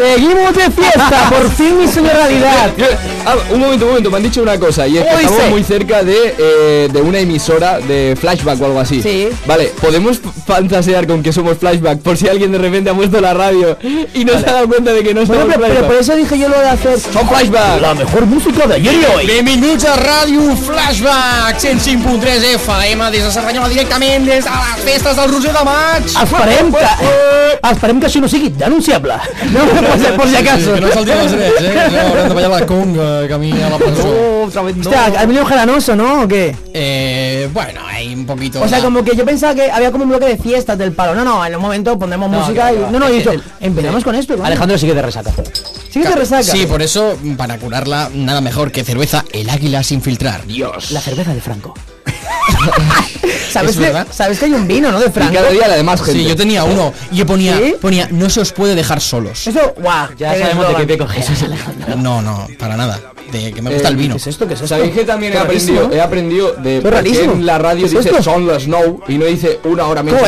Seguimos de fiesta, por fin hizo una realidad. Ah, un momento, un momento, me han dicho una cosa y es que Hoy estamos sé. muy cerca de, eh, de una emisora de flashback o algo así. Sí. Vale, podemos fantasear con que somos flashback por si alguien de repente ha puesto la radio y no se ha dado cuenta de que no Bueno, somos pero, pero flashback. por eso dije yo lo de hacer Son flashback. la mejor música de ayer y hoy. Benvinguts a Ràdio Flashback 105.3 FM des de Cerdanyola directament des de les festes del Roser de Maig Esperem que, esperem que això no sigui denunciable. No, si, por si acaso. que no saltin els drets, eh? que no haurem de ballar la conga camí a la presó Hostia, ¿has venido gelanoso, no? ¿O qué? eh, bueno, hay un poquito O sea, la- como que yo pensaba que había como un bloque de fiestas del palo. No, no, en un momento pondremos música y. No, no, he dicho, empezamos con esto. ¿no? Alejandro sigue de resaca. Sí que te resaca. Sí, por eso, para curarla, nada mejor que cerveza El Águila sin filtrar. La cerveza de Franco. ¿Sabes verdad. sabes que hay un vino, ¿no? De Y Franco. cada día la de más gente. Sí, yo tenía uno y yo ponía, ¿Sí? ponía, no se os puede dejar solos. Eso, guau. Ya sabemos de qué te coges, Alejandro. No, no, para nada. De que me gusta el vino. ¿Qué es esto? ¿Qué es esto? ¿Sabéis que también he aprendido? He aprendido de por qué en la radio ¿Qué es dice esto? son las snow y no dice una hora menos.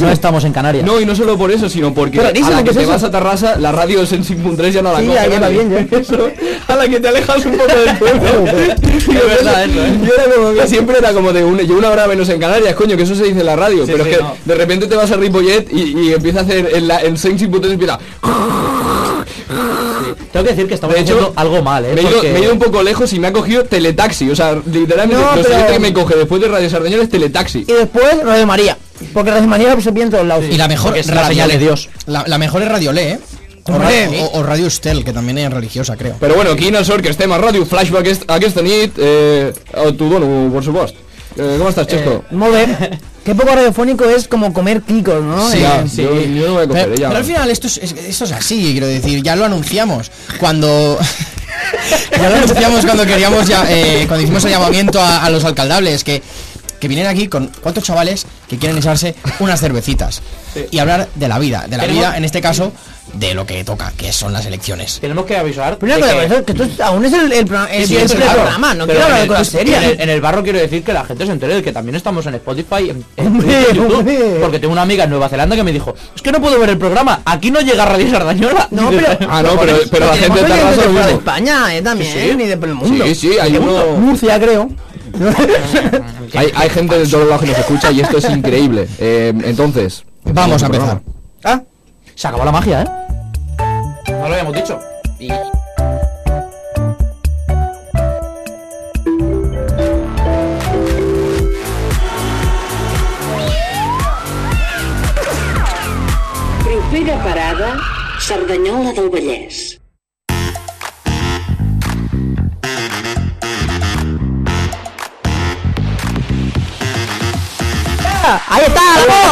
No estamos en Canarias. No, y no solo por eso, sino porque a la ¿qué que es te eso? vas a Tarrasa, la radio es en 5.3 ya no la Sí, coge bien, ya. Eso, a la que te alejas un poco del pueblo. es verdad eso, ¿eh? Yo era como que siempre era como de una, yo una hora menos en Canarias, coño, que eso se dice en la radio. pero sí, es que no. de repente te vas a Ripollet y, y empieza a hacer en, la, en 5.3 empieza... Tengo que decir que estamos De hecho, haciendo algo mal, ¿eh? Me he, ido, Porque- me he ido un poco lejos y me ha cogido teletaxi. O sea, literalmente, No, lo pero- siguiente que me coge después de Radio Sardañola es teletaxi. Y después Radio María. Porque Radio María se pilla en todos lados. Y la mejor es la señal de Dios. La, la mejor es Radio Le, ¿eh? O, Hombre. Ra- o- o Radio Estel, que también es religiosa, creo. Però bueno, aquí en el sort que estem a Ràdio Flashback aquest, aquesta nit, eh, t'ho dono, por supost. Eh, com estàs, Chesco? Muy bien. Qué poco radiofónico es como comer kikos, ¿no? Sí, Eh, ya, Yo, yo no voy a coger, Pero, ya. pero al final esto es, es- esto es así, quiero decir, ya lo anunciamos. Cuando... ya lo anunciamos cuando queríamos ya, eh, cuando hicimos el llamamiento a, a los alcaldables, que, que vienen aquí con cuatro chavales que quieren echarse unas cervecitas y hablar de la vida, de la Tenemos- vida, en este caso, de lo que toca, que son las elecciones. Tenemos que avisar. Que, que- que es- aún es el, el, el Sí, es programa, no Pero quiero en hablar de el- cosas en serias. el, en el barro quiero decir que la gente se entere de que también estamos en Spotify, en, en Hombre, YouTube, hombre. porque tengo una amiga en Nueva Zelanda que me dijo, es que no puedo ver el programa, aquí no llega Radio Sardañola. No, pero- Ah, no, pero, pero la gente de. España, eh, también, y de por el mundo. Sí, sí, hay uno- Murcia, creo. Hay, hay gente de todos lados que nos escucha y esto es increíble. Eh, entonces... Vamos a empezar. ah, Se acabó la magia, ¿eh? No lo habíamos dicho. Y... Propera parada, Cerdanyola del Vallès. Ahí está, ¡ole!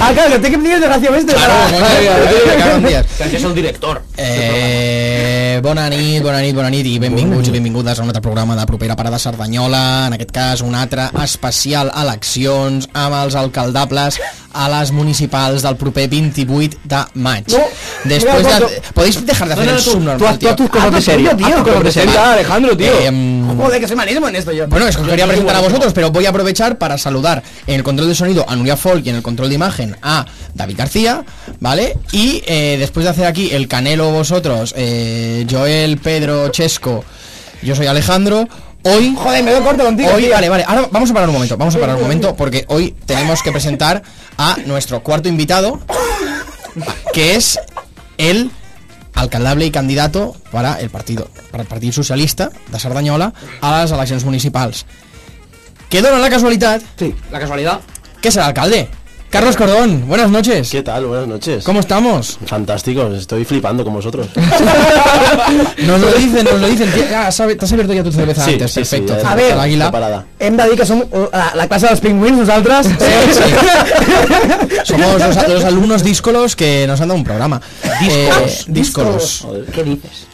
ah, claro, que te que pedir desgraciadamente. Claro, días. Gracias al director. Eh, bona nit, bona nit, bona nit i benvinguts i benvingudes a un altre programa de propera parada Cerdanyola, en aquest cas un altre especial eleccions amb els alcaldables a les municipals del proper 28 de maig. No, Después mira, de... ¿Podéis dejar de hacer no, el no, tú- subnormal, tú tú tío? tus cosas de tú serio. tío, cosas de serio. Alejandro, tío. Eh, mm, Joder, que soy malísimo en esto yo. Bueno, es que os quería presentar a vosotros, pero voy a aprovechar para saludar en el control de sonido a Nuria Folk y en el control de imagen a David García, ¿vale? Y eh, después de hacer aquí el canelo vosotros, eh, Joel, Pedro, Chesco, yo soy Alejandro, hoy... Joder, me doy corto contigo. Hoy, tío. vale, vale, ahora vamos a parar un momento, vamos a parar un momento porque hoy tenemos que presentar a nuestro cuarto invitado, que es el alcaldable y candidato para el partido, para el Partido Socialista de Cerdanyola a les eleccions municipals. Que dona la casualitat Sí, la casualidad. que será alcalde. Carlos Cordón, buenas noches. ¿Qué tal? Buenas noches. ¿Cómo estamos? Fantástico, estoy flipando con vosotros. Nos lo dicen, nos lo dicen. Sabe- te has abierto ya tu cerveza Sí, antes, sí, sí, perfecto. ya A ver, el águila. Hem de dir que som uh, la, la classe dels pingüins, nosaltres. Somos los, los alumnos díscolos que nos han dado un programa. Díscolos. díscolos. ¿Qué dices?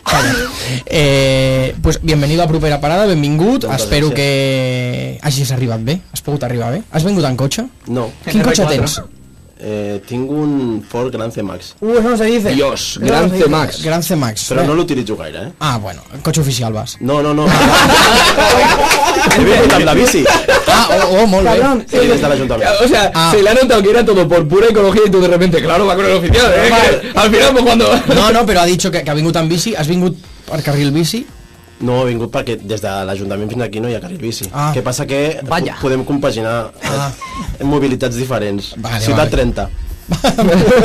Eh, pues bienvenido a Propera Parada, benvingut. Moltes Espero gràcies. que hagis arribat bé. Has pogut arribar bé? Has vingut en cotxe? No. Quin cotxe tens? Eh, tinc un Ford Gran C-Max, Uh, eso no se dice. Dios, no gran dice. C-Max. Gran C-Max. però no l'utilitzo gaire, eh? Ah, bueno, cotxe oficial vas. No, no, no. He amb la bici. Ah, oh, oh molt bé. Cabrón. Sí, des de l'Ajuntament. O sea, Ah. se le ha notado que era todo por pura ecología y tú de repente, claro, va con el oficial, ¿eh? Que al final, pues cuando... No, no, però ha dit que, que ha vingut amb bici. Has vingut per carril bici? No, he vingut perquè des de l'Ajuntament fins aquí no hi ha carril bici. Ah. Què passa que Vaya. po- podem compaginar Ah. eh, mobilitats diferents. Vale, Ciutat vale. 30.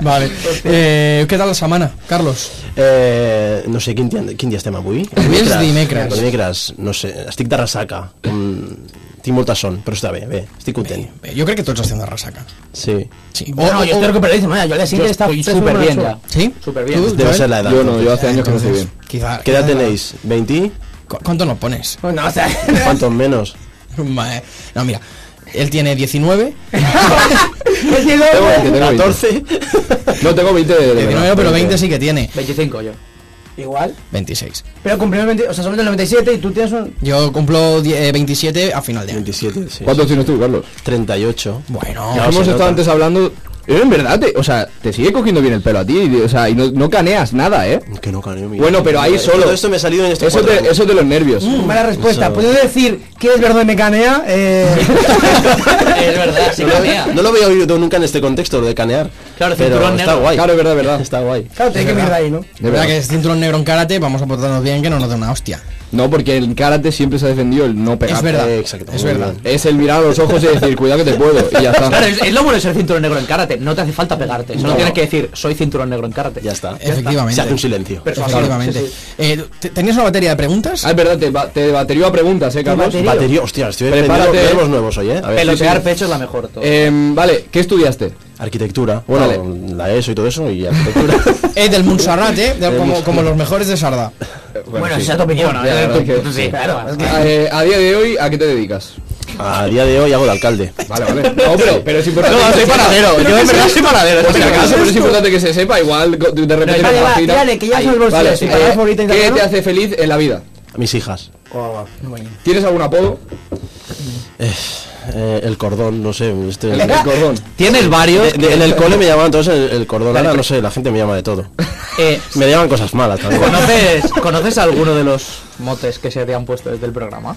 vale. Eh, què tal la setmana, Carlos? Eh, no sé, quin dia, quin dia estem avui? Avui és dimecres. Dimecres, no sé, estic de ressaca. Com... Tinc molta son, però està bé, bé, estic content. Bé, jo crec que tots estem de ressaca. Sí. Sí. Bueno, yo estoy recuperadísimo. Yo al día siguiente estaba súper bien ya. ¿Sí? Súper bien. Ser la edad. Yo no, yo hace años que no estoy bien. Quizá, ¿Qué edad tenéis? ¿20? ¿Cu- ¿Cuánto nos pones? Bueno, o sea, ¿Cuántos menos? Ma- No, mira, él tiene 19, es que no- Tengo 20, tengo 20. 14. No, tengo 20 de, de 19 verdad. pero 20 sí que tiene. 25 yo. Igual. 26. Pero cumplimos 20, o sea, somos del 97 y tú tienes un... Yo cumplo die- eh, 27 a final de año. 27, sí. ¿Cuántos tienes tú, Carlos? 38. Bueno, Ya Hemos estado nota. antes hablando... Eh, en verdad, te, o sea, te sigue cogiendo bien el pelo a ti, y- o sea, y no, no caneas nada, ¿eh? Que no caneo, mira. Bueno, pero ahí solo. Todo esto me ha salido en este Eso de, eso de los nervios. Mala respuesta. Eso- ¿Puedo decir que es verdad me canea? Eh... es verdad, sí No lo, canea. no lo había oído nunca en este contexto, lo de canear. Claro, pero cinturón está negro. guay. Claro, es verdad, verdad. Está guay. claro, tiene que mirar ahí, ¿no? de verdad que es cinturón negro en karate, vamos a portarnos bien que no nos dé una hostia. No, porque el karate siempre se ha defendido el no pegar. Es verdad, Eh, exacto, es verdad. bien. Es el mirar a los ojos y decir, cuidado que te puedo. Y ya está. Claro, es, es lo bueno de ser cinturón negro en karate. No te hace falta pegarte. Solo tienes que decir, soy cinturón negro en karate. Ya está. Efectivamente. Se hace un silencio. Efectivamente. sí, sí. Eh, ¿te- ¿Tenías una batería de preguntas? Ah, es verdad, te, ba- te baterió a preguntas, ¿eh, Carlos? batería. Hostia, estoy Prepárate. verbos nuevos hoy, ¿eh? A ver, Pelotear sí, sí. pecho es la mejor. Todo. Em, vale, ¿qué estudiaste? Arquitectura, bueno, Vale. la ESO y todo eso, y arquitectura. Eh, del Montserrat, eh, de- como, como los mejores de Sarda. Bueno, sí. esa es tu opinión. Es es que- Eh, a día de hoy, ¿a qué te dedicas? A día de hoy hago de alcalde. Vale, vale. No, pero, pero es importante. No, soy se sepa. panadero, yo en verdad soy panadero. Por si acaso, pero es importante que se sepa, igual de repente Vale, te va, fascina. tírale, que ya Ahí. son los Vale, bolsillos. eh, ¿Tu palabra favorita en ¿Qué te hace feliz en la vida? Mis hijas. ¿Tienes algún apodo? Eh, el cordón, no sé. Este, El, el cordón. Tienes varios. De- de- en el cole me llamaban todos el, el cordón. Ahora no sé, la gente me llama de todo. Eh, Me llaman cosas malas también. ¿conoces, ¿Conoces alguno de los motes que se te han puesto desde el programa?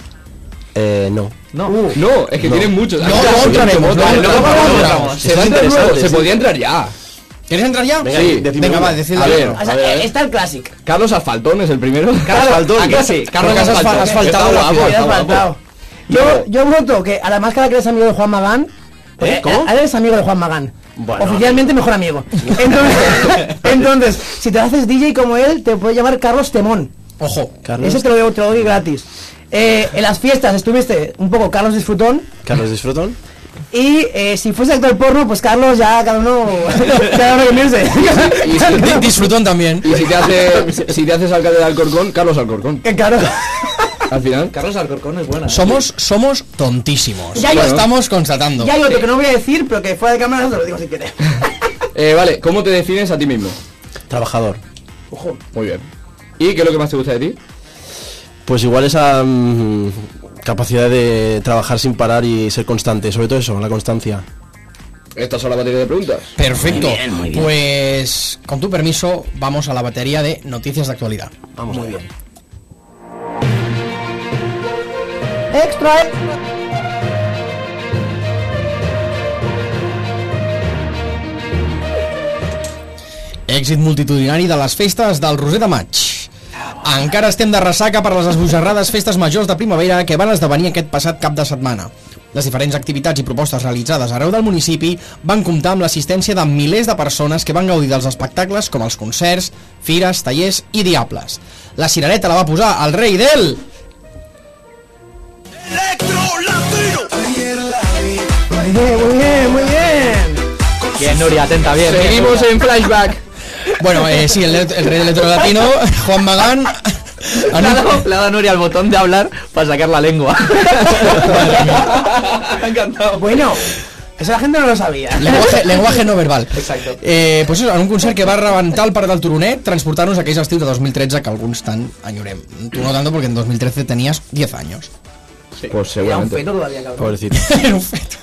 Eh, no. No. No, es que tienen muchos. No, Ah, no sí, entraremos, muchos, no, no, Se va a entrar luego, se sí. podía entrar ya. ¿Quieres entrar ya? Venga, Sí, va, decid A ver. O sea, eh, está el clásico. Carlos Asfaltón es el primero. Asfaltón. ¿A que sí? Carlos Asfaltón. asfaltado Has guapo. faltado. Yo, yo voto que a la máscara que eres amigo de Juan Magán. ¿Eh? eres amigo de Juan Magán. Bueno. Oficialmente mejor amigo. Entonces, entonces, si te haces DJ como él, te puede llamar Carlos Temón. Ojo. Carlos, Ese te lo, doy- te lo doy gratis. Eh, en las fiestas estuviste un poco Carlos Disfrutón. Carlos Disfrutón. Y eh, si fuese actor porno, pues Carlos ya cada uno. cada uno que piense. Y si, Di- Disfrutón también. y si te hace, si- si te haces alcalde de Alcorcón, Carlos Alcorcón. Que claro. Al final. Carlos Alcorcón es buena. ¿eh? Somos, somos tontísimos. Ya, lo ya. estamos constatando. Y hay otro que no voy a decir, pero que fuera de cámara te lo digo si quieres. Eh, vale, ¿cómo te defines a ti mismo? Trabajador. Muy bien. ¿Y qué es lo que más te gusta de ti? Pues igual esa mm, capacidad de trabajar sin parar y ser constante. Sobre todo eso, la constancia. Estas son la batería de preguntas. Perfecto. Pues, con tu permiso, vamos a la batería de noticias de actualidad. Vamos Muy bien. Extra, extra. Èxit multitudinari de les festes del Roser de Maig. Encara estem de ressaca per les esbojarrades festes majors de primavera que van esdevenir aquest passat cap de setmana. Les diferents activitats i propostes realitzades arreu del municipi van comptar amb l'assistència de milers de persones que van gaudir dels espectacles com els concerts, fires, tallers i diables. La cirereta la va posar el rei del... Muy bien, muy bien, muy bien. Bien, Nuria, atenta, bien. bien, Seguimos Nuria. en flashback. Bueno, eh, sí, el, el rei del electro latino, Juan Magán... Le ha dado- le ha dado Nuria al botón de hablar para sacar la lengua. Me ha encantado. Bueno, eso la gente no lo sabía. Lenguaje, lenguaje no verbal. Exacto. Eh, pues eso, en un concert que va rebentar el Parc del Turonet, transportar-nos a aquells estius de 2013 que alguns tant enyorem. Tu no tanto porque en 2013 tenías 10 años. Pues Era un seguramente. feto todavía, cabrón. Pobrecito. Era un feto.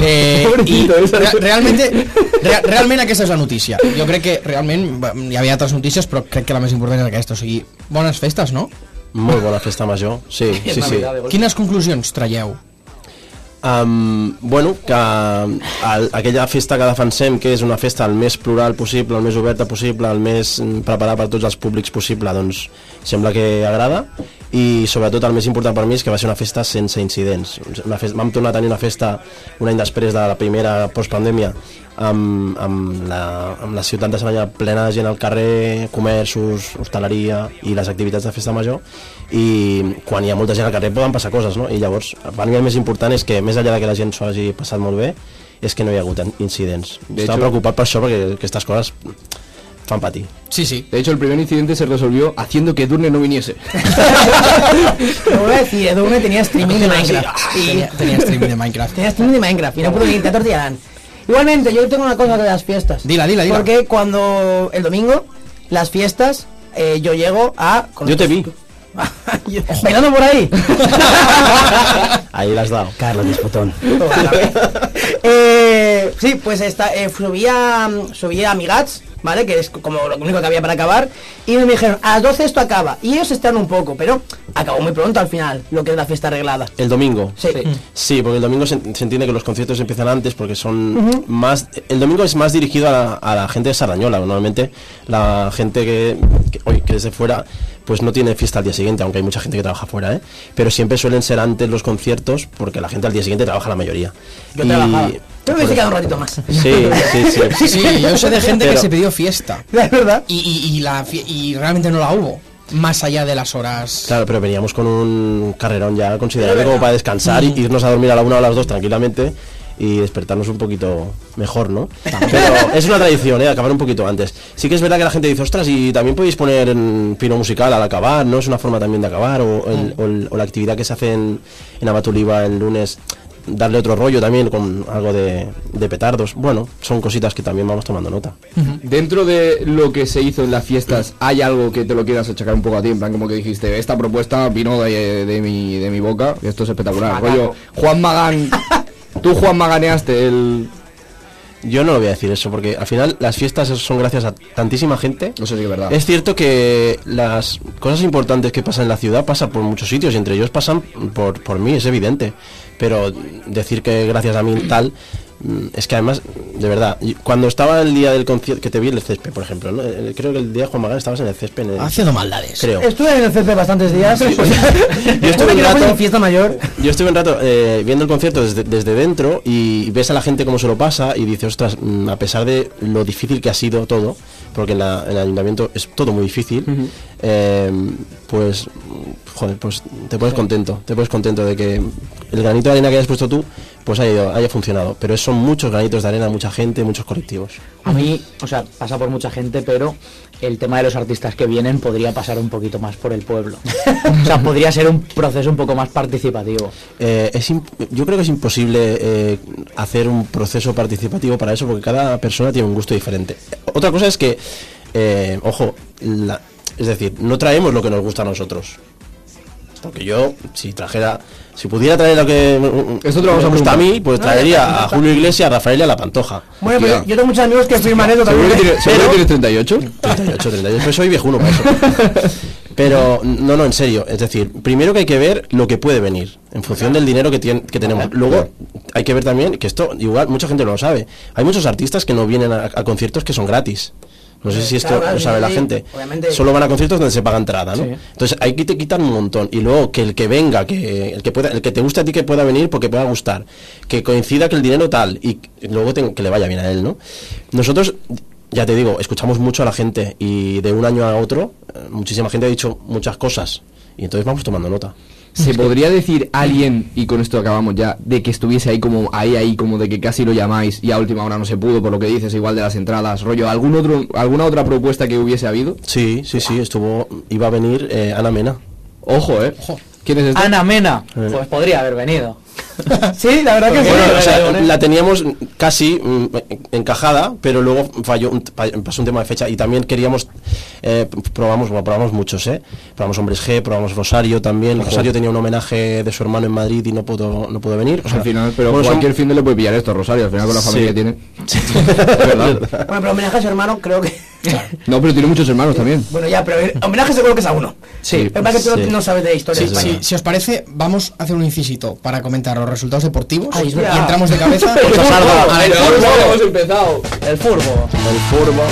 Eh, i Pobrecito, esa- re realmente, re realment aquesta és la notícia. Jo crec que realment hi havia altres notícies, però crec que la més important és aquesta. O sigui, bones festes, no? Molt bona festa major, sí, sí, sí. Quines conclusions traieu? Um, bueno, que el, aquella festa que defensem, que és una festa el més plural possible, el més oberta possible, el més mm, preparada per tots els públics possible, doncs sembla que agrada i sobretot el més important per mi és que va ser una festa sense incidents. Una festa, vam tornar a tenir una festa un any després de la primera postpandèmia amb, amb, la, amb la ciutat de Saranya plena de gent al carrer, comerços, hostaleria i les activitats de festa major i quan hi ha molta gent al carrer poden passar coses, no? I llavors, per mi el més important és que més enllà de que la gent s'ho hagi passat molt bé és que no hi ha hagut incidents. De Estava hecho- preocupat per això perquè aquestes coses fan patir. Sí, sí. De hecho, el primer incidente se resolvió haciendo que Durne no viniese. Lo voy a decir, Edurne tenía streaming de Minecraft. Tenia, tenia streaming de Minecraft. tenía streaming de Minecraft y no pudo venir, te atortillarán. Igualmente, yo tengo una cosa de las fiestas. Dila, dila, dila. Porque cuando el domingo, las fiestas, eh, yo llego a... con- Yo te vi. Bailando por ahí. Ahí l'has dado. Carlos Disputón. eh, sí, pues esta, eh, subía, subía Amigats, ¿vale? Que es como lo único que había para acabar. Y me dijeron, a las 12 esto acaba. Y ellos están un poco, pero acabó muy pronto al final, lo que es la fiesta arreglada. El domingo. Sí. Sí, porque el domingo se, se entiende que los conciertos empiezan antes porque son más... El domingo es más dirigido a la, a la gente de Sardañola. Normalmente la gente que, que, oye, que desde fuera pues no tiene fiesta al día siguiente, aunque hay mucha gente que trabaja fuera, ¿eh? Pero siempre suelen ser antes los conciertos porque la gente al día siguiente trabaja la mayoría. Yo Y- trabajaba. Pero me quedado un ratito más. Sí, sí, sí. Sí, yo sé de gente que se pidió fiesta. Es verdad. Y, y, y la, fie- y realmente no la hubo. Más allá de las horas. Claro, pero veníamos con un carrerón ya considerable como para descansar y irnos a dormir a la una o a las dos tranquilamente y despertarnos un poquito mejor, ¿no? Pero es una tradición, ¿eh? Acabar un poquito antes. Sí que es verdad que la gente dice, ostras, y también podéis poner en pino musical al acabar, ¿no? Es una forma también de acabar, o, el- o el- o la actividad que se hace en, en Abatuliva el lunes, darle otro rollo también con algo de, de petardos. Bueno, son cositas que también vamos tomando nota. Dentro de lo que se hizo en las fiestas, ¿hay algo que te lo quieras achacar un poco a ti? En plan, como que dijiste, esta propuesta vino de, de mi, de mi boca, esto es espectacular. Rollo, Juan Magán, tú Juan Maganeaste el... Yo no lo voy a decir eso, porque al final las fiestas son gracias a tantísima gente. Eso sí que es verdad. Es cierto que las cosas importantes que pasan en la ciudad pasan por muchos sitios y entre ellos pasan por, por mí, es evidente. Pero decir que gracias a mí tal, es que además, de verdad, cuando estaba el día del concierto, que te vi en el césped, por ejemplo, ¿no? Eh, creo que el día de Juan Magán estabas en el césped. en el- Haciendo maldades. creo. Estuve en el CP bastantes días. Yo estuve un rato- en fiesta mayor. Yo estuve un rato eh, viendo el concierto desde, desde dentro y ves a la gente cómo se lo pasa y dices, ostras, mm, a pesar de lo difícil que ha sido todo, porque en, la- en el ayuntamiento es todo muy difícil, eh, pues, joder, pues te pones contento, te pones contento de que el granito de arena que hayas puesto tú, pues haya, ido- haya funcionado. Pero son muchos granitos de arena, mucha gente, muchos colectivos. A mí, o sea, pasa por mucha gente, pero el tema de los artistas que vienen podría pasar un poquito más por el pueblo. O sea, podría ser un proceso un poco más participativo. Eh, es yo creo que es imposible eh, hacer un proceso participativo para eso porque cada persona tiene un gusto diferente. Otra cosa es que, eh, ojo, la- es decir, no traemos lo que nos gusta a nosotros. Porque yo, si trajera, si pudiera traer lo que Esto te lo vamos me a gusta a mí, pues traería a Julio Iglesias, a Rafael y a La Pantoja. Bueno, pues yo tengo muchos amigos que firman eso ¿Seguro también. tienes, seguro que tienes 38? 38, 38, pues soy viejuno para eso. Pero no, no, en serio. Es decir, primero que hay que ver lo que puede venir en función del dinero que, tien- que tenemos. Luego hay que ver también que esto, igual, mucha gente no lo sabe. Hay muchos artistas que no vienen a, a conciertos que son gratis. No sé si esto lo sabe la gente. Obviamente. Solo van a conciertos donde se paga entrada, ¿no? Sí. Entonces hay que te quitar un montón. Y luego que el que venga, que el que pueda, el que te guste a ti que pueda venir porque pueda gustar. Que coincida que el dinero tal y luego te- que le vaya bien a él, ¿no? Nosotros, ya te digo, escuchamos mucho a la gente y de un año a otro, eh, muchísima gente ha dicho muchas cosas. Y entonces vamos tomando nota. ¿Se podría decir alguien, y con esto acabamos ya, de que estuviese ahí como ahí, ahí, como de que casi lo llamáis y a última hora no se pudo, por lo que dices, igual de las entradas, rollo, algún otro, alguna otra propuesta que hubiese habido? Sí, sí, sí, estuvo, iba a venir eh, Ana Mena. Ojo, eh. ¿Quién es este? Ana Mena, pues podría haber venido. Sí, la verdad que sí. Bueno, o sea, la teníamos casi mm, encajada, pero luego falló, pasó un tema de fecha y también queríamos, eh, probamos, bueno, probamos muchos, ¿eh? Probamos Hombres G, probamos Rosario también. Rosario tenía un homenaje de su hermano en Madrid y no pudo, no pudo venir. O sea, al final, pero bueno, son- cualquier fin de le puede pillar esto, Rosario, al final con la Sí. familia que tiene. ¿Verdad? Bueno, pero homenaje a su hermano, creo que. No, pero tiene muchos hermanos también. Bueno, ya, pero homenaje seguro que es a uno. Sí. Es que tú no- Sí. no sabes de historia Sí, sí, si os parece, vamos a hacer un incisito para comentar los resultados deportivos Ay, y entramos de cabeza Pues El hemos empezado. El furbo. El Furbo.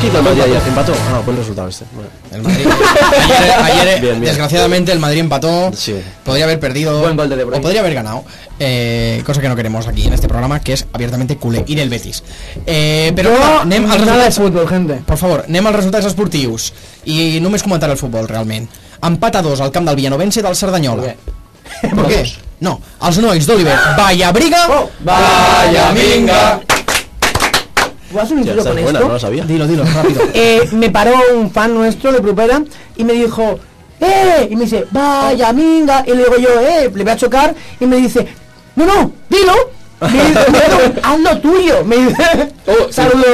Ah, buen resultado este. Bueno. El Madrid. Ayer, ayer, Bien, bien. desgraciadamente, el Madrid empató. Sí. Podría haber perdido. Buen gol de De Bruyne. O podría haber ganado. eh, cosa que no queremos aquí en este programa, que es abiertamente culé. Y del Betis. Eh, Però clar, anem nada de fútbol, gente. Per favor, anem als resultats esportius. I només comentar el futbol, realment. Empat a dos al camp del Villanovense del Cerdanyola. Per què? No, els nois d'Oliver Vallabriga... Oh, Vaya minga! ¿Puedo hacer un Ya, inciso esta con es buena, esto? no lo sabía. Dilo, dilo, rápido. Eh, me paró un fan nuestro de Propera y me dijo, ¡eh! Y me dice, ¡vaya minga! Y le digo yo, ¡eh! Le voy a chocar y me dice, ¡no, no! ¡Dilo! Me dice, "Bueno, haz lo tuyo! Me dice, Oh, saludo.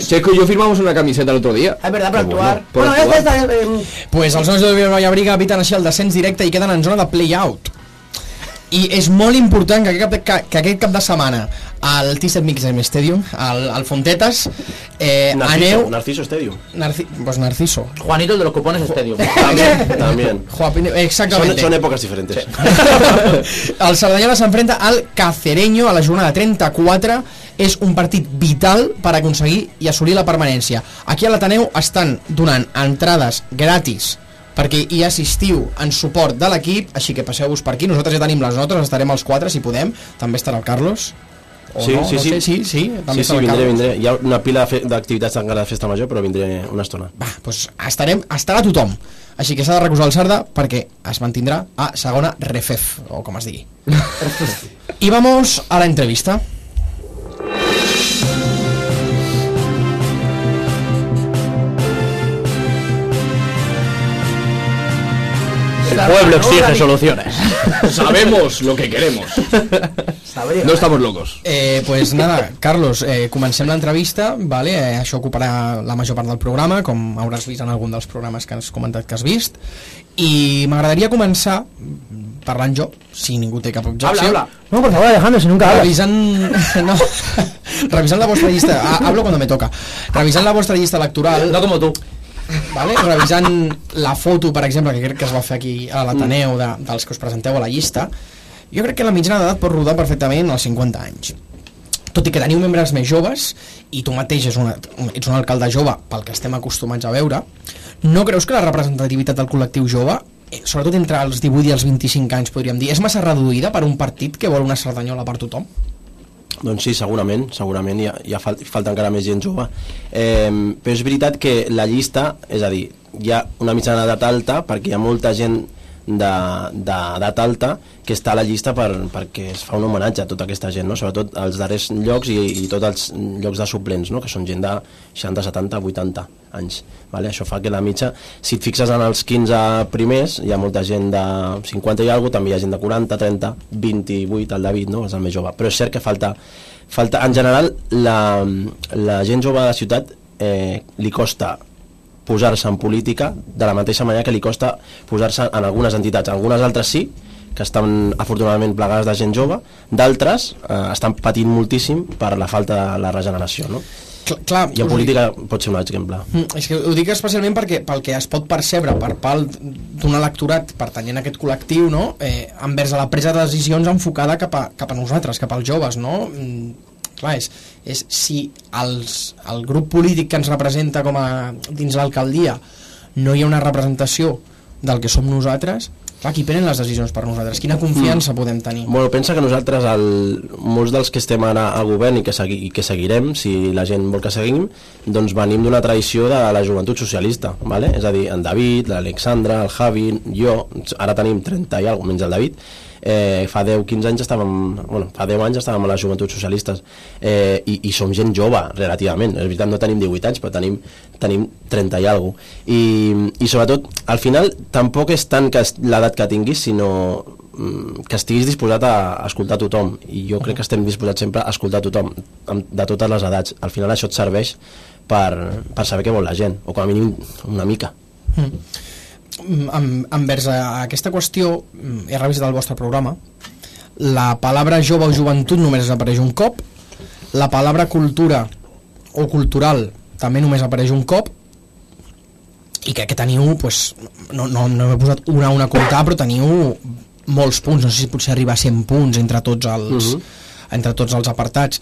Checo y yo firmamos una camiseta el otro día. Es verdad, para Qué actuar. Bueno, actuar. esta, esta, pues els nois d'Oliver Vallabriga eviten així el descens directe i queden en zona de play-out. I és molt important que aquest cap de, que, que aquest cap de setmana al Thyssen Mixem Stadium, al, al Fontetes, eh, Narciso, aneu... Narciso Stadium. Narci pues Narciso. Juanito el de los cupones Stadium. También, también. Joaquín- Son, Exactamente. son épocas diferentes. el Cerdanyola s'enfrenta al Cacereño a la jornada 34 és un partit vital per aconseguir i assolir la permanència aquí a l'Ateneu estan donant entrades gratis perquè hi assistiu en suport de l'equip així que passeu-vos per aquí, nosaltres ja tenim les notes estarem els quatre si podem, també estarà el Carlos o Sí, no? sí, no sí. sé, sí, sí, també Sí, sí, vindré, Carlos vindré. Hi ha una pila d'activitats encara de festa major, però vindré una estona. Va, doncs estarem, estarà tothom així que s'ha de recusar el Sarda perquè es mantindrà a segona refef o com es digui i vamos a la entrevista El pueblo exige soluciones. Sabemos lo que queremos. No estamos locos. Eh, pues nada, Carlos, eh, comencem l'entrevista, vale? eh, això ocuparà la major part del programa, com hauràs vist en algun dels programes que has comentat que has vist, i m'agradaria començar parlant jo, si ningú té cap objecció. Habla, habla. No, por favor, Alejandro, si nunca hablas. Revisant, no, revisant la vostra llista, ah, hablo cuando me toca, revisant la vostra llista electoral, No como tú. Vale? revisant la foto, per exemple, que crec que es va fer aquí a l'Ateneu de, dels que us presenteu a la llista, jo crec que la mitjana d'edat pot rodar perfectament als 50 anys. Tot i que teniu membres més joves, i tu mateix és una, un- ets un alcalde jove pel que estem acostumats a veure, no creus que la representativitat del col·lectiu jove, eh, sobretot entre els 18 i els 25 anys, podríem dir, és massa reduïda per un partit que vol una sardanyola per tothom? Doncs sí, segurament, segurament hi ha fal, falta encara més gent jove. Eh, però és veritat que la llista, és a dir, hi ha una mitjana d'edat alta perquè hi ha molta gent de- d'edat alta que està a la llista per, perquè es fa un homenatge a tota aquesta gent, no? sobretot als darrers llocs i, i tots els llocs de suplents, no? que són gent de 60, 70, 80 anys. Vale? Això fa que la mitja, si et fixes en els 15 primers, hi ha molta gent de 50 i alguna també hi ha gent de 40, 30, 28, el David, no? és el més jove. Però és cert que falta, falta en general, la, la gent jove de la ciutat eh, li costa posar-se en política de la mateixa manera que li costa posar-se en algunes entitats. Algunes altres sí, que estan afortunadament plegades de gent jove, d'altres eh, estan patint moltíssim per la falta de la regeneració, no? Cl clar, I en ho dic- política pot ser un exemple. Mm, és que ho dic especialment perquè pel que es pot percebre per part d'un electorat pertanyent a aquest col·lectiu no? eh, envers a la presa de decisions enfocada cap a, cap a nosaltres, cap als joves no? mm, clar, és, és si els, el grup polític que ens representa com a, dins l'alcaldia no hi ha una representació del que som nosaltres clar, qui prenen les decisions per nosaltres? Quina confiança Mm. podem tenir? Bueno, pensa que nosaltres, el, molts dels que estem ara al govern i que, segui, i que seguirem, si la gent vol que seguim, doncs venim d'una tradició de la joventut socialista, vale? és a dir, en David, l'Alexandra, el Javi, jo, ara tenim 30 i alguna menys el David, eh, fa 10-15 anys estàvem, bueno, fa 10 anys estàvem a les joventuts socialistes eh, i, i som gent jove relativament, és veritat no tenim 18 anys però tenim, tenim 30 i alguna I, i sobretot al final tampoc és tant que l'edat que tinguis, sinó mm, que estiguis disposat a escoltar tothom. I jo crec que estem disposats sempre a escoltar tothom, de totes les edats. Al final això et serveix per, per saber què vol la gent, o com a mínim una mica. Mm, en- envers a aquesta qüestió, mm, he revisat el vostre programa, la palabra jove o joventut només apareix un cop, la palabra cultura o cultural també només apareix un cop, i crec que teniu, pues, no, no, no m'he posat una a una a comptar, però teniu molts punts, no sé si potser arriba a 100 punts entre tots els, Mhm. entre tots els apartats.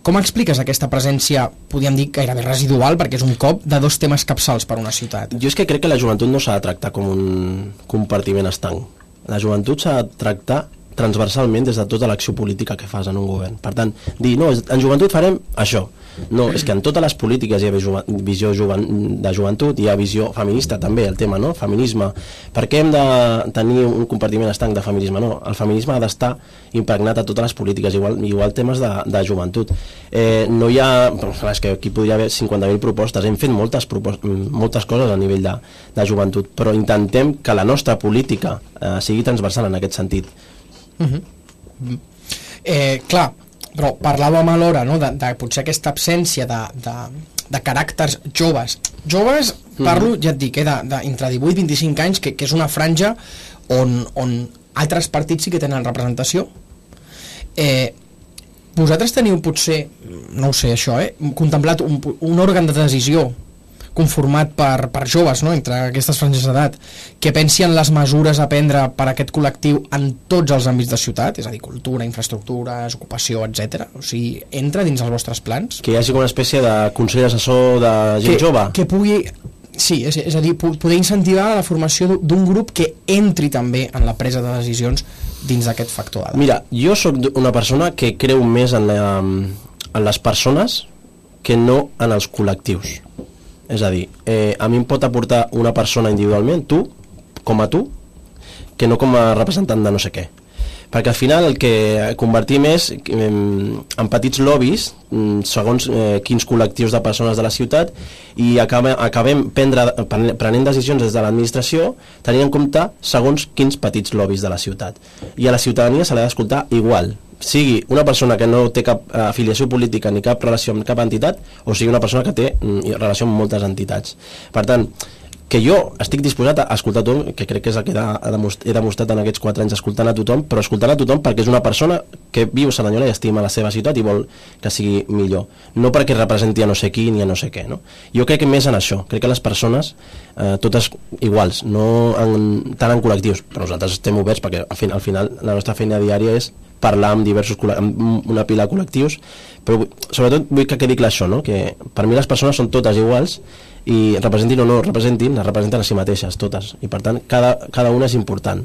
Com expliques aquesta presència, podríem dir, gairebé residual, perquè és un cop de dos temes capçals per una ciutat? Jo és que crec que la joventut no s'ha de tractar com un compartiment estanc. La joventut s'ha de tractar transversalment des de tota l'acció política que fas en un govern. Per tant, dir, no, en joventut farem això. No, és que en totes les polítiques hi ha visió, joven, de joventut, hi ha visió feminista també, el tema, no? Feminisme. Per què hem de tenir un compartiment estanc de feminisme? No, el feminisme ha d'estar impregnat a totes les polítiques, igual, igual temes de, de joventut. Eh, no hi ha... clar, És que aquí podria haver 50.000 propostes. Hem fet moltes, moltes coses a nivell de, de joventut, però intentem que la nostra política eh, sigui transversal en aquest sentit. Eh, clar, però parlàvem alhora no, de, de potser aquesta absència de, de, de caràcters joves. Joves, parlo, ja et dic, eh, de, de, entre 18 i 25 anys, que, que és una franja on, on altres partits sí que tenen representació. Eh, vosaltres teniu potser, no ho sé això, eh, contemplat un, un òrgan de decisió conformat per, per joves, no?, entre aquestes franges d'edat, que pensi en les mesures a prendre per a aquest col·lectiu en tots els àmbits de ciutat, és a dir, cultura, infraestructures, ocupació, etc. O sigui, entra dins els vostres plans? Que hi hagi una espècie de consell assessor de gent que, jove. Que pugui... Sí, és, és a dir, po- poder incentivar la formació d'u- d'un grup que entri també en la presa de decisions dins d'aquest factor d'edat. Mira, jo sóc una persona que creu més en, la, en les persones que no en els col·lectius. És a dir, eh, a mi em pot aportar una persona individualment, tu, com a tu, que no com a representant de no sé què. Perquè al final el que convertim és en petits lobbies mm, segons eh, quins col·lectius de persones de la ciutat i acabem, acabem prendre, pren- prenent decisions des de l'administració tenint en compte segons quins petits lobbies de la ciutat. I a la ciutadania se l'ha d'escoltar igual, sigui una persona que no té cap eh, afiliació política ni cap relació amb cap entitat o sigui una persona que té mm, relació amb moltes entitats. Per tant, que jo estic disposat a escoltar tothom, que crec que és el que he, demostrat, en aquests 4 anys escoltant a tothom, però escoltant a tothom perquè és una persona que viu a Cerdanyola i estima la seva ciutat i vol que sigui millor. No perquè representi a no sé qui ni a no sé què. No? Jo crec que més en això. Crec que les persones, eh, totes iguals, no en, tant en col·lectius, però nosaltres estem oberts perquè al final, al final la nostra feina diària és parlar amb diversos amb una pila de col·lectius però sobretot vull que quedi clar això no? que per mi les persones són totes iguals i representin o no representin les representen a si mateixes totes i per tant cada, cada una és important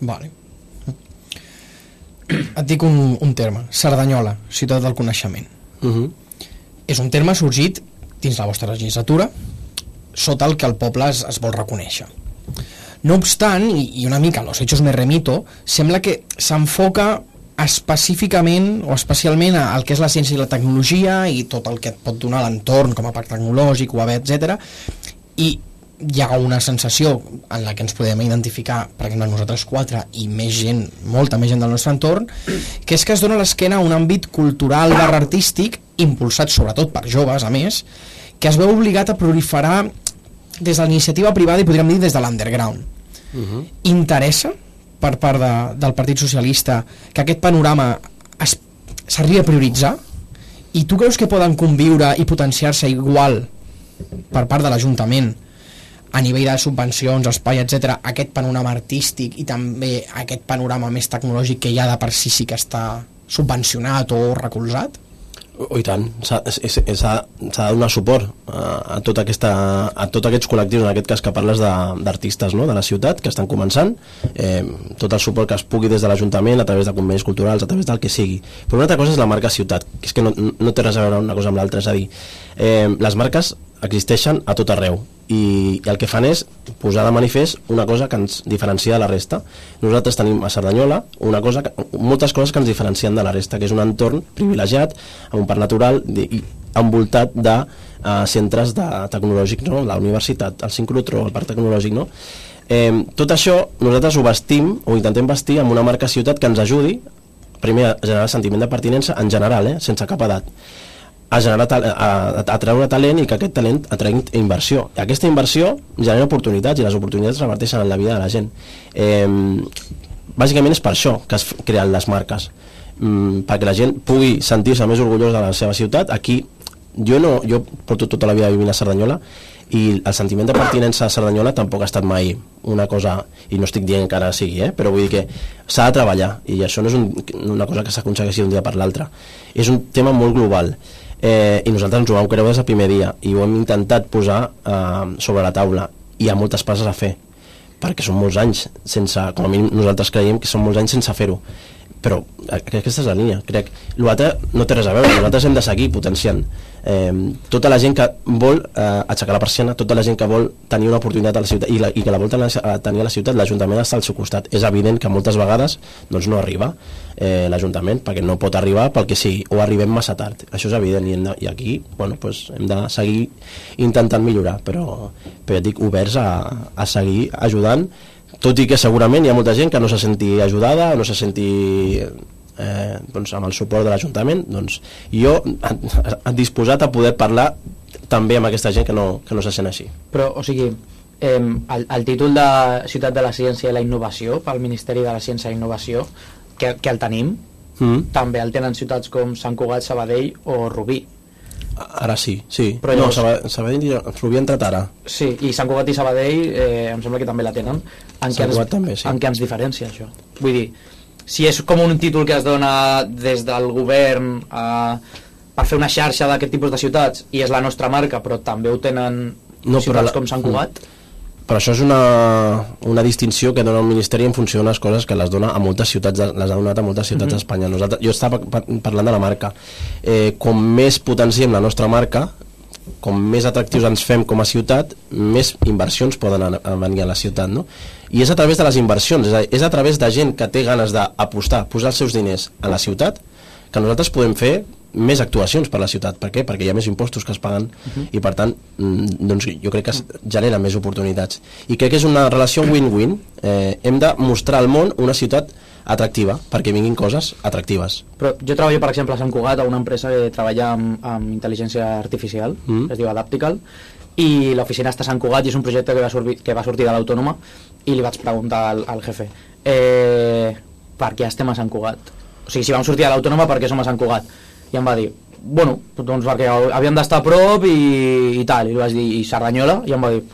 Vale. Et dic un, un terme, Cerdanyola, ciutat del coneixement. uh -huh. És un terme sorgit dins la vostra legislatura sota el que el poble es, es vol reconèixer. No obstant, i, i una mica a los hechos me remito, sembla que s'enfoca específicament o especialment al que és la ciència i la tecnologia i tot el que et pot donar l'entorn com a parc tecnològic, UAB, etc. I hi ha una sensació en la que ens podem identificar, per exemple, nosaltres quatre i més gent, molta més gent del nostre entorn, que és que es dona l'esquena a un àmbit cultural barra artístic, impulsat sobretot per joves, a més, que es veu obligat a proliferar des de la iniciativa privada i podríem dir des de l'underground. Uh -huh. Interessa per part de, del Partit Socialista que aquest panorama s'arribi a prioritzar i tu creus que poden conviure i potenciar-se igual per part de l'Ajuntament a nivell de subvencions, espai, etc, aquest panorama artístic i també aquest panorama més tecnològic que ja de per si sí que està subvencionat o recolzat? Oh, i tant, s'ha de donar suport a, a, tota aquesta, a tots aquests col·lectius, en aquest cas que parles de- d'artistes no? de la ciutat que estan començant, eh, tot el suport que es pugui des de l'Ajuntament, a través de convenis culturals, a través del que sigui. Però una altra cosa és la marca ciutat, que és que no, no té res a veure una cosa amb l'altra, és a dir, eh, les marques existeixen a tot arreu i, i el que fan és posar de manifest una cosa que ens diferencia de la resta. Nosaltres tenim a Cerdanyola una cosa que, moltes coses que ens diferencien de la resta, que és un entorn privilegiat, amb un parc natural i envoltat de uh, centres de tecnològics, no? la universitat, el sincrotró, el parc tecnològic, no? Eh, tot això nosaltres ho vestim, o intentem vestir amb una marca ciutat que ens ajudi, primer a generar sentiment de pertinença en general, eh, sense cap edat, a, generar a, a, a treure talent i que aquest talent atregui inversió. I aquesta inversió genera oportunitats i les oportunitats reverteixen en la vida de la gent. Eh, bàsicament és per això que es creen les marques mm, perquè la gent pugui sentir-se més orgullós de la seva ciutat aquí jo no, jo porto tota la vida vivint a Cerdanyola i el sentiment de pertinença a Cerdanyola tampoc ha estat mai una cosa, i no estic dient que ara sigui, eh? però vull dir que s'ha de treballar i això no és un, una cosa que s'aconsegueixi d'un dia per l'altre és un tema molt global eh, i nosaltres ens ho vam creure des del primer dia i ho hem intentat posar eh, sobre la taula hi ha moltes passes a fer perquè són molts anys sense, com a mínim nosaltres creiem que són molts anys sense fer-ho però eh, aquesta és la línia. Crec, l'altre no té res a veure nosaltres hem de seguir potenciant. Eh, tota la gent que vol eh, aixecar la persiana tota la gent que vol tenir una oportunitat a la ciutat i, la, i que la vol tenir, a- tenir a la ciutat l'Ajuntament està al seu costat. És evident que moltes vegades doncs, no arriba eh, l'Ajuntament perquè no pot arribar que sigui o arribem massa tard. Això és evident i, de, i aquí bueno, pues, hem de seguir intentant millorar però, però ja dic oberts a, a seguir ajudant tot i que segurament hi ha molta gent que no se senti ajudada o no se senti eh, doncs amb el suport de l'Ajuntament doncs jo a- disposat a poder parlar també amb aquesta gent que no, que no se sent així Però, o sigui, eh, el, el títol de Ciutat de la Ciència i la Innovació pel Ministeri de la Ciència i Innovació, que, que el tenim, mm. també el tenen ciutats com Sant Cugat, Sabadell o Rubí. Ara sí, sí Però no, llavors- Sabadell, Sabadell Rubí ha entrat ara Sí, i Sant Cugat i Sabadell eh, em sembla que també la tenen. En Sant què Cugat ens, també, sí. En què ens diferencia això? Vull dir, si és com un títol que es dona des del govern a, per fer una xarxa d'aquest tipus de ciutats i és la nostra marca, però també ho tenen No, no, però ciutats la- com Sant Cugat, però això és una, una distinció que dona el Ministeri en funció d'unes coses que les dona a moltes ciutats, les ha donat a moltes ciutats Mhm. d'Espanya. Nosaltres, jo estava par parlant de la marca. Eh, com més potenciem la nostra marca, com més atractius ens fem com a ciutat, més inversions poden anar- venir a la ciutat, no? I és a través de les inversions, és a, és a través de gent que té ganes d'apostar, posar els seus diners a la ciutat, que nosaltres podem fer més actuacions per la ciutat. Per què? Perquè hi ha més impostos que es paguen i per tant mm, doncs jo crec que es genera més oportunitats. I crec que és una relació win-win. Eh, hem de mostrar al món una ciutat atractiva perquè vinguin coses atractives. Però jo treballo, per exemple, a Sant Cugat, a una empresa que treballa amb, amb intel·ligència artificial, Mm. mm. es diu Adaptical, i l'oficina està a Sant Cugat i és un projecte que va, sortir, que va sortir de l'Autònoma i li vaig preguntar al, al jefe eh, per què estem a Sant Cugat? O sigui, si vam sortir a l'Autònoma, per què som a Sant Cugat? I em va dir, bueno, doncs perquè havíem d'estar a prop i, i tal, i li vaig dir, i Cerdanyola? I em va dir,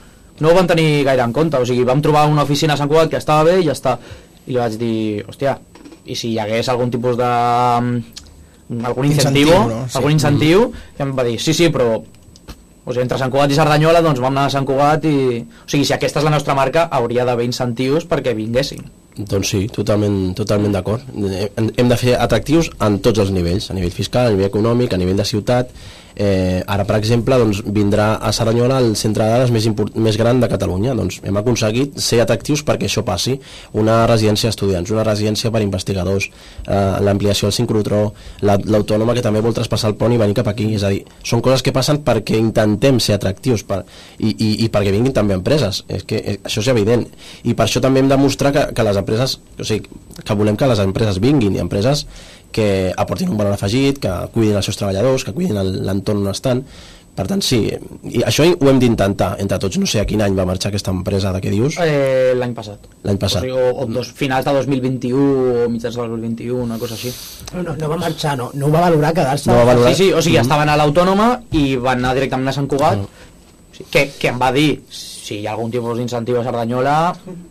no ho van tenir gaire en compte, o sigui, vam trobar una oficina a Sant Cugat que estava bé i ja està. I li vaig dir, hòstia, i si hi hagués algun tipus de... mm, algun Incentiu, incentivo, no? Sí. algun incentiu, i em va dir, sí, sí, però o sigui, entre Sant Cugat i Cerdanyola doncs vam anar a Sant Cugat i... O sigui, si aquesta és la nostra marca, hauria d'haver incentius perquè vinguessin. Doncs sí, totalment, totalment d'acord. Hem, hem de fer atractius en tots els nivells, a nivell fiscal, a nivell econòmic, a nivell de ciutat. Eh, ara, per exemple, doncs, vindrà a Cerdanyola el centre de dades més, més gran de Catalunya. Doncs hem aconseguit ser atractius perquè això passi. Una residència d'estudiants, una residència per investigadors, eh, l'ampliació del sincrotró, la- l'autònoma que també vol traspassar el pont i venir cap aquí. És a dir, són coses que passen perquè intentem ser atractius per, i, i, i perquè vinguin també empreses. És que eh, això és evident. I per això també hem de mostrar que, que les empreses, o sigui, que volem que les empreses vinguin, i empreses que aportin un valor afegit, que cuidin els seus treballadors, que cuidin l'entorn on estan. Per tant, sí, i això ho hem d'intentar entre tots. No sé a quin any va marxar aquesta empresa de què dius, Eh, L'any passat. l'any passat. O, sigui, o, o dos, finals de 2021 o mitjans de 2021, una cosa així. No, no, no va marxar, no, no ho va valorar quedar-se. No va valorar. Sí, sí, o sigui, Mhm. estaven a l'Autònoma i van anar directament a Sant Cugat, sí, que, que em va dir, si hi ha algun tipus d'incentiu a Cerdanyola,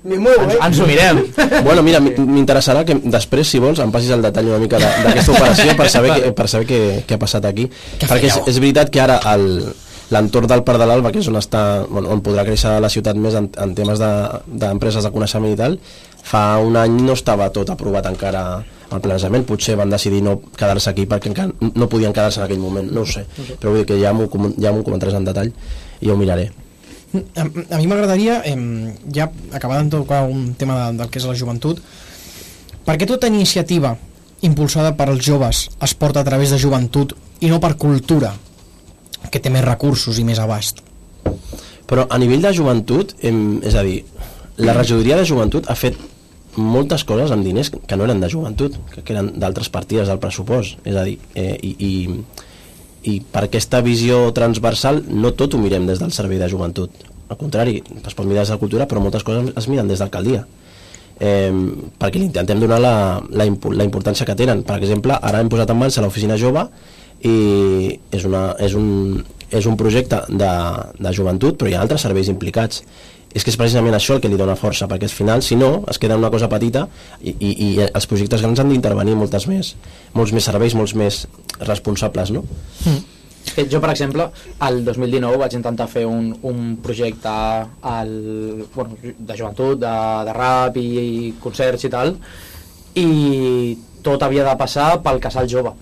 Ni molt, ens, eh? ens ho mirem. Bueno, mira, m'interessarà que després, si vols, em passis el detall una mica de- d'aquesta operació per saber, que, per saber què, què ha passat aquí. Perquè és, és veritat que ara el, l'entorn del Parc de l'Alba, que és on, està, bueno, on podrà créixer la ciutat més en, en temes de- d'empreses de, de coneixement i tal, fa un any no estava tot aprovat encara el planejament, potser van decidir no quedar-se aquí perquè encara no podien quedar-se en aquell moment, no ho sé, però vull dir que ja m'ho ja m'ho comentaràs en detall i ja ho miraré. A, a mi m'agradaria, eh, ja acabant tocar un tema de, del que és la joventut, per què tota iniciativa impulsada per als joves es porta a través de joventut i no per cultura, que té més recursos i més abast? Però a nivell de joventut, hem, és a dir, la regidoria de joventut ha fet moltes coses amb diners que no eren de joventut, que eren d'altres partides del pressupost. És a dir, eh, i, i, i per aquesta visió transversal no tot ho mirem des del servei de joventut. Al contrari, es pot mirar des de cultura, però moltes coses es miren des d'alcaldia. Eh, perquè li intentem donar la, la, la importància que tenen. Per exemple, ara hem posat en marxa l'oficina jove i és, una, és, un, és un projecte de, de joventut, però hi ha altres serveis implicats és que és precisament això el que li dona força perquè al final, si no, es queda una cosa petita i, i, i els projectes grans han d'intervenir moltes més, molts més serveis molts més responsables no? Eh, Jo, per exemple, el 2019 vaig intentar fer un, un projecte al, bueno, de joventut, de, de rap i, i concerts i tal, i tot havia de passar pel casal jove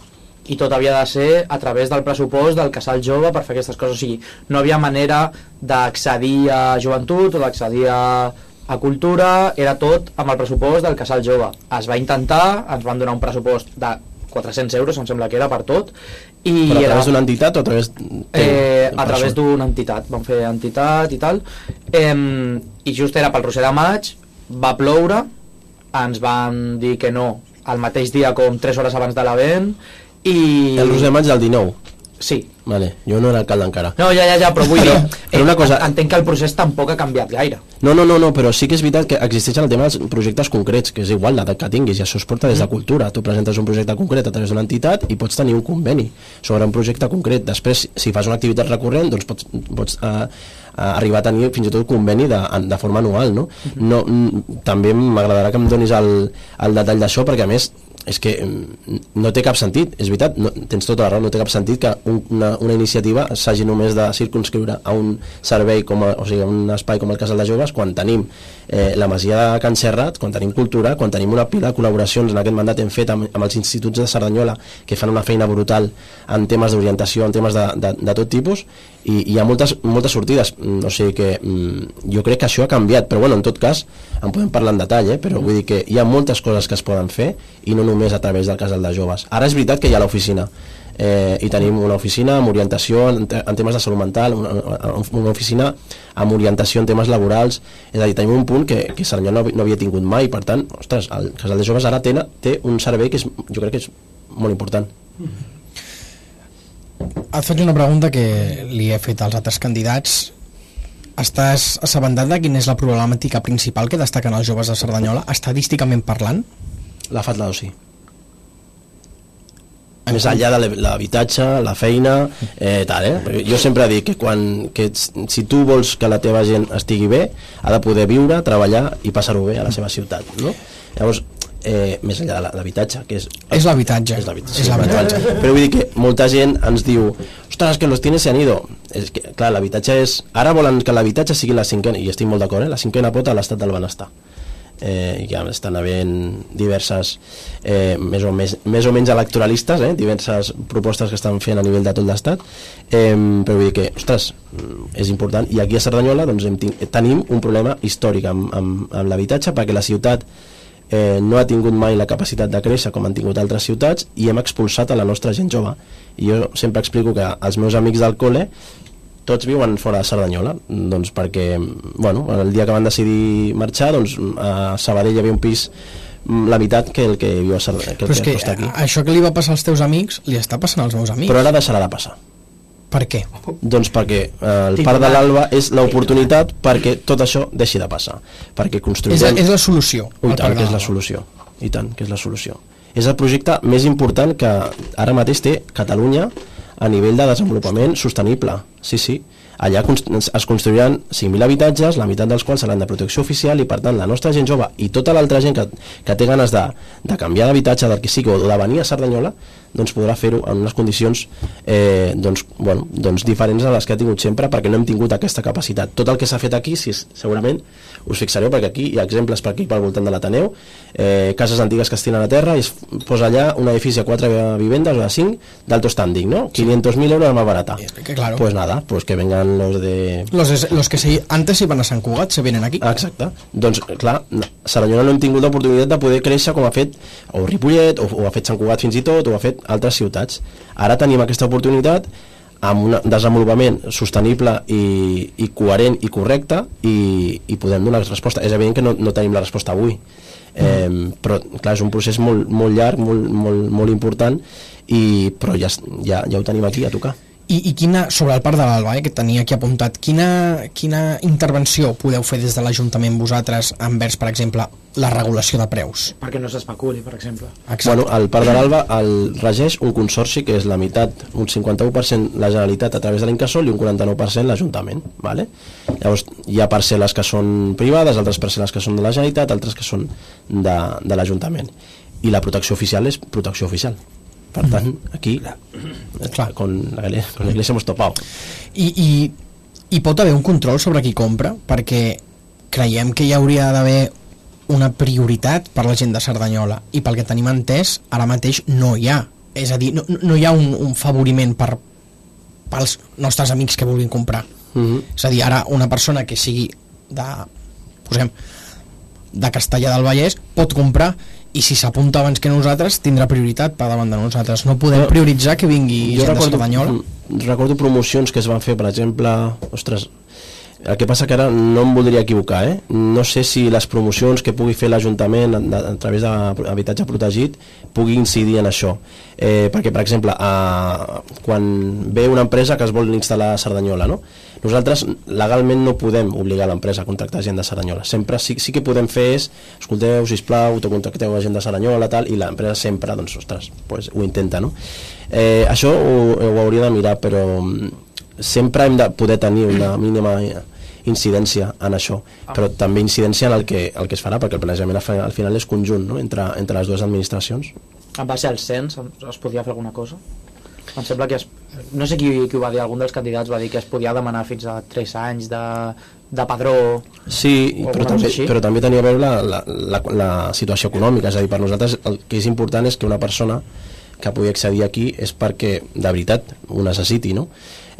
i tot havia de ser a través del pressupost del casal jove per fer aquestes coses. O sigui, no havia manera d'accedir a joventut o d'accedir a, a cultura era tot amb el pressupost del casal jove. Es va intentar, ens van donar un pressupost de 400 euros, em sembla que era per tot i però a través d'una entitat o a través eh, a través d'una entitat. Vam fer entitat i tal. Eh, i just era pel Roser de Maig va ploure ens van dir que no el mateix dia com 3 hores abans de l'event i... el Roser de Maig del 19 sí. Vale. jo no era alcalde encara no, ja, ja, ja, però vull dir Però una cosa- entenc que el procés tampoc ha canviat gaire No, no, no, no, però sí que és veritat que existeix el tema dels projectes concrets, que és igual l'edat que tinguis, i això es porta des de cultura. Tu presentes un projecte concret a través d'una entitat i pots tenir un conveni sobre un projecte concret. Després, si fas una activitat recurrent, doncs pots, pots uh, uh, arribar a tenir fins i tot conveni de, de forma anual, no? no mm, també m'agradarà que em donis el, el detall d'això, perquè a més és que mm, no té cap sentit, és veritat, no, tens tota la raó, no té cap sentit que un, una, una iniciativa s'hagi només de circunscriure a un servei, com a, o sigui, a un espai com el Casal de Joves, quan tenim eh, la Masia de Can Serrat, quan tenim cultura, quan tenim una pila de col·laboracions en aquest mandat hem fet amb, amb els instituts de Cerdanyola que fan una feina brutal en temes d'orientació, en temes de, de, de tot tipus i, i hi ha moltes, moltes sortides mm, o sigui que mm, jo crec que això ha canviat però bueno, en tot cas, en podem parlar en detall eh? però vull dir que hi ha moltes coses que es poden fer i no només a través del casal de joves ara és veritat que hi ha l'oficina eh, i tenim una oficina amb orientació en, en temes de salut mental, una, una oficina amb orientació en temes laborals, és a dir, tenim un punt que, que Cerdanyola no, no havia tingut mai, per tant, ostres, el Casal de Joves ara té, té un servei que és, jo crec que és molt important. Et faig una pregunta que li he fet als altres candidats. Estàs assabentat de quina és la problemàtica principal que destaquen els joves de Cerdanyola, estadísticament parlant? La FAT, la OSI. Més enllà de l'habitatge, la feina, eh, tal, eh? Jo sempre dic que, quan, que si tu vols que la teva gent estigui bé, ha de poder viure, treballar i passar-ho bé a la seva ciutat, no? Llavors, eh, més enllà de l'habitatge, que és... És l'habitatge. És l'habitatge. Però vull dir que molta gent ens diu ostres, que los tienes se han ido. És que, clar, l'habitatge és... Ara volen que l'habitatge sigui la cinquena, i estic molt d'acord, eh? la cinquena pota a l'estat del benestar eh, ja estan havent diverses eh, més, o més, més o menys electoralistes eh, diverses propostes que estan fent a nivell de tot l'estat eh, però vull dir que, ostres és important, i aquí a Cerdanyola doncs, hem tenim un problema històric amb, amb, amb l'habitatge perquè la ciutat eh, no ha tingut mai la capacitat de créixer com han tingut altres ciutats i hem expulsat a la nostra gent jove. I jo sempre explico que els meus amics del col·le tots viuen fora de Cerdanyola doncs perquè, bueno, el dia que van decidir marxar doncs a Sabadell hi havia un pis mm, la meitat que el que viu a Cerdanyola que Però és que costa aquí. això que li va passar als teus amics li està passant als meus amics. però ara deixarà de passar Per què? doncs perquè eh, el Parc de l'Alba és l'oportunitat perquè tot això deixi de passar perquè És, construirem és la solució. I tant, que és la solució. I tant, que és la solució. És el projecte més important que ara mateix té Catalunya a nivell de desenvolupament sostenible. Sí, sí. Allà es construiran 5.000 habitatges, la meitat dels quals seran de protecció oficial i per tant la nostra gent jove i tota l'altra gent que, que té ganes de, de canviar d'habitatge del que sigui o de venir a Cerdanyola doncs podrà fer-ho en unes condicions eh, doncs, bueno, doncs diferents a les que ha tingut sempre perquè no hem tingut aquesta capacitat. Tot el que s'ha fet aquí, és- segurament us fixareu perquè aquí hi ha exemples per aquí pel voltant de l'Ateneu, eh, cases antigues que es tiren a terra i es posa allà un edifici a quatre vivendes o de cinc d'alto standing, ¿no? 500.000 euros más barata. que claro. Pues nada, pues que vengan los de... Los, es- los que se, antes iban a Sant Cugat se vienen aquí. Exacte. Doncs, clar, Cerdanyola no hem tingut l'oportunitat de poder créixer com ha fet o Ripollet, o, o ha fet Sant Cugat fins i tot, o ha fet altres ciutats. Ara tenim aquesta oportunitat amb un desenvolupament sostenible i, i coherent i correcte i, i podem donar resposta. És evident que no, no tenim la resposta avui, eh, però clar, és un procés molt, molt llarg, molt, molt, molt important, i, però ja, ja, ja ho tenim aquí a tocar. I, I quina, sobre el Parc de l'Alba, eh, que tenia aquí apuntat, quina, quina intervenció podeu fer des de l'Ajuntament vosaltres envers, per exemple, la regulació de preus? Perquè no s'especuli, per exemple. Bueno, el Parc de l'Alba el regeix un consorci que és la meitat, un 51% la Generalitat a través de l'Incasol i un 49% l'Ajuntament. Vale? Llavors, hi ha parcel·les que són privades, altres parcel·les que són de la Generalitat, altres que són de, de l'Ajuntament. I la protecció oficial és protecció oficial. Per tant, aquí, Clar. con la, iglesia- con la iglesia hemos topado. I, i, I pot haver un control sobre qui compra? Perquè creiem que hi hauria d'haver una prioritat per la gent de Cerdanyola i pel que tenim entès, ara mateix no hi ha. És a dir, no, no hi ha un, un favoriment per, pels nostres amics que vulguin comprar. Mhm. És a dir, ara una persona que sigui de, posem, de Castellà del Vallès pot comprar i si s'apunta abans que nosaltres tindrà prioritat per davant de nosaltres. No podem Jo- prioritzar que vingui jo gent de recordo, Cerdanyola. mm, recordo promocions que es van fer, per exemple, ostres, el que passa que ara no em voldria equivocar, eh? No sé si les promocions que pugui fer l'Ajuntament a, a, a través d'habitatge protegit pugui incidir en això. Eh, perquè, per exemple, a, quan ve una empresa que es vol instal·lar a Cerdanyola, no? Nosaltres legalment no podem obligar l'empresa a contractar gent de Cerdanyola. Sempre sí, sí que podem fer és, escolteu, sisplau, autocontracteu a gent de Cerdanyola, tal, i l'empresa sempre, doncs, ostres, pues, ho intenta, no? Eh, això ho, ho hauria de mirar, però mm, sempre hem de poder tenir una mínima incidència en això, però també incidència en el que, el que es farà, perquè el planejament al final- al final és conjunt no? entre, entre les dues administracions. En base al cens es podia fer alguna cosa? Em sembla que es, no sé qui, qui ho va dir, algun dels candidats va dir que es podia demanar fins a 3 anys de, de padró Sí, però també, però també tenia a veure la, la, la, la situació econòmica, és a dir, per nosaltres el que és important és que una persona que pugui accedir aquí és perquè de veritat ho necessiti, no?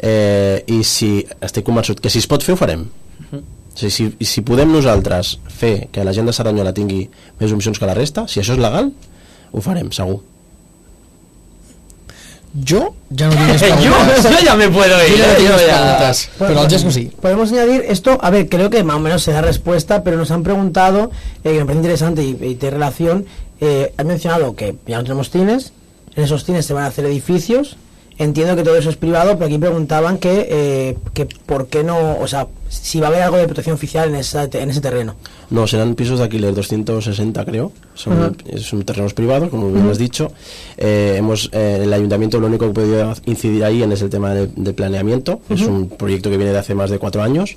Eh, I si estic convençut que si es pot fer ho farem. O sigui, si, i si podem nosaltres fer que la gent de Cerdanyola tingui més opcions que la resta, si això és legal, ho farem, segur. Jo ja no tinc més yo, yo ya me puedo ir. Yo ya no eh, tinc yo més ya- preguntes. Pero el Jesco sí. Podemos añadir esto, a ver, creo que más o menos se da respuesta, pero nos han preguntado, eh, que me parece interesante y, y tiene relación, eh, han mencionado que ya no tenemos cines, en esos cines se van a hacer edificios, entiendo que todo eso es privado, pero aquí preguntaban que, eh, que por qué no, o sea, si va a haber algo de protección oficial en, esa, en ese terreno. No, serán pisos de alquiler 260 creo, son, Ajá. son terrenos privados, como bien has dicho. Eh, hemos, eh, el ayuntamiento lo único que ha podido incidir ahí en es el tema de, de planeamiento, es un proyecto que viene de hace más de cuatro años.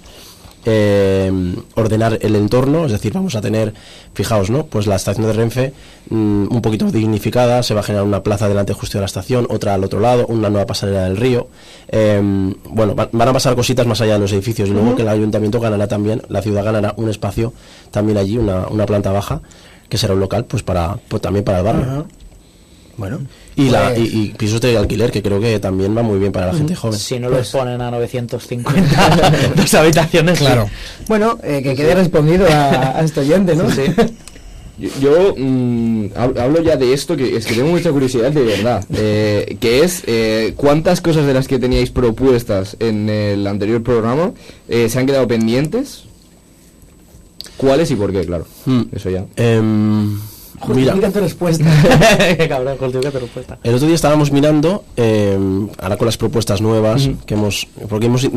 Eh, ordenar el entorno, es decir, vamos a tener, fijaos, ¿no? Pues la estación de Renfe mm, un poquito dignificada, se va a generar una plaza delante justo de la estación, otra al otro lado, una nueva pasarela del río. Eh, bueno, va- van a pasar cositas más allá de los edificios y luego que el ayuntamiento ganará también, la ciudad ganará un espacio también allí, una, una planta baja, que será un local, pues para pues también para el barrio. Bueno, Y, la, pues- y, y pisos de alquiler, que creo que también va muy bien para la gente joven. Si no los ponen a 950 dos habitaciones. Claro. Bueno, eh, que quede respondido a, a este oyente, ¿no? Yo, yo, mm, hab- hablo ya de esto, que es que tengo mucha curiosidad de verdad, eh, que es eh, cuántas cosas de las que teníais propuestas en el anterior programa eh, se han quedado pendientes, cuáles y por qué, claro. Mm. Eso ya. Mira, tu respuesta. Qué cabrón, justifica tu respuesta. El otro día estábamos mirando, eh, ahora con las propuestas nuevas que hemos, porque hemos,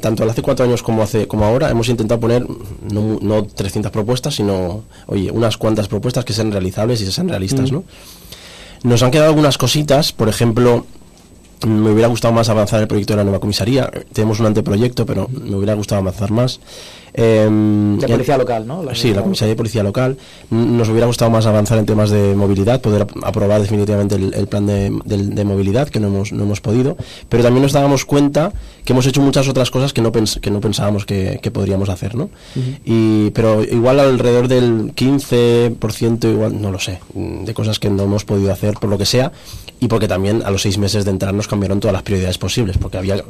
tanto hace cuatro años como hace como ahora, hemos intentado poner no, no 300 propuestas, sino, oye, unas cuantas propuestas que sean realizables y sean realistas, ¿no? Nos han quedado algunas cositas, por ejemplo, me hubiera gustado más avanzar el proyecto de la nueva comisaría. Tenemos un anteproyecto, pero me hubiera gustado avanzar más. De ya- policía local, ¿no? La sí, la comisaría de policía local. Nos hubiera gustado más avanzar en temas de movilidad, poder ap- aprobar definitivamente el, el plan de, del- de movilidad, que no hemos, no hemos podido. Pero también nos dábamos cuenta que hemos hecho muchas otras cosas que no, pens- que no pensábamos que, que podríamos hacer, ¿no? y, pero igual alrededor del 15%, igual, no lo sé, de cosas que no hemos podido hacer por lo que sea, y porque también a los seis meses de entrar nos cambiaron todas las prioridades posibles, porque había... o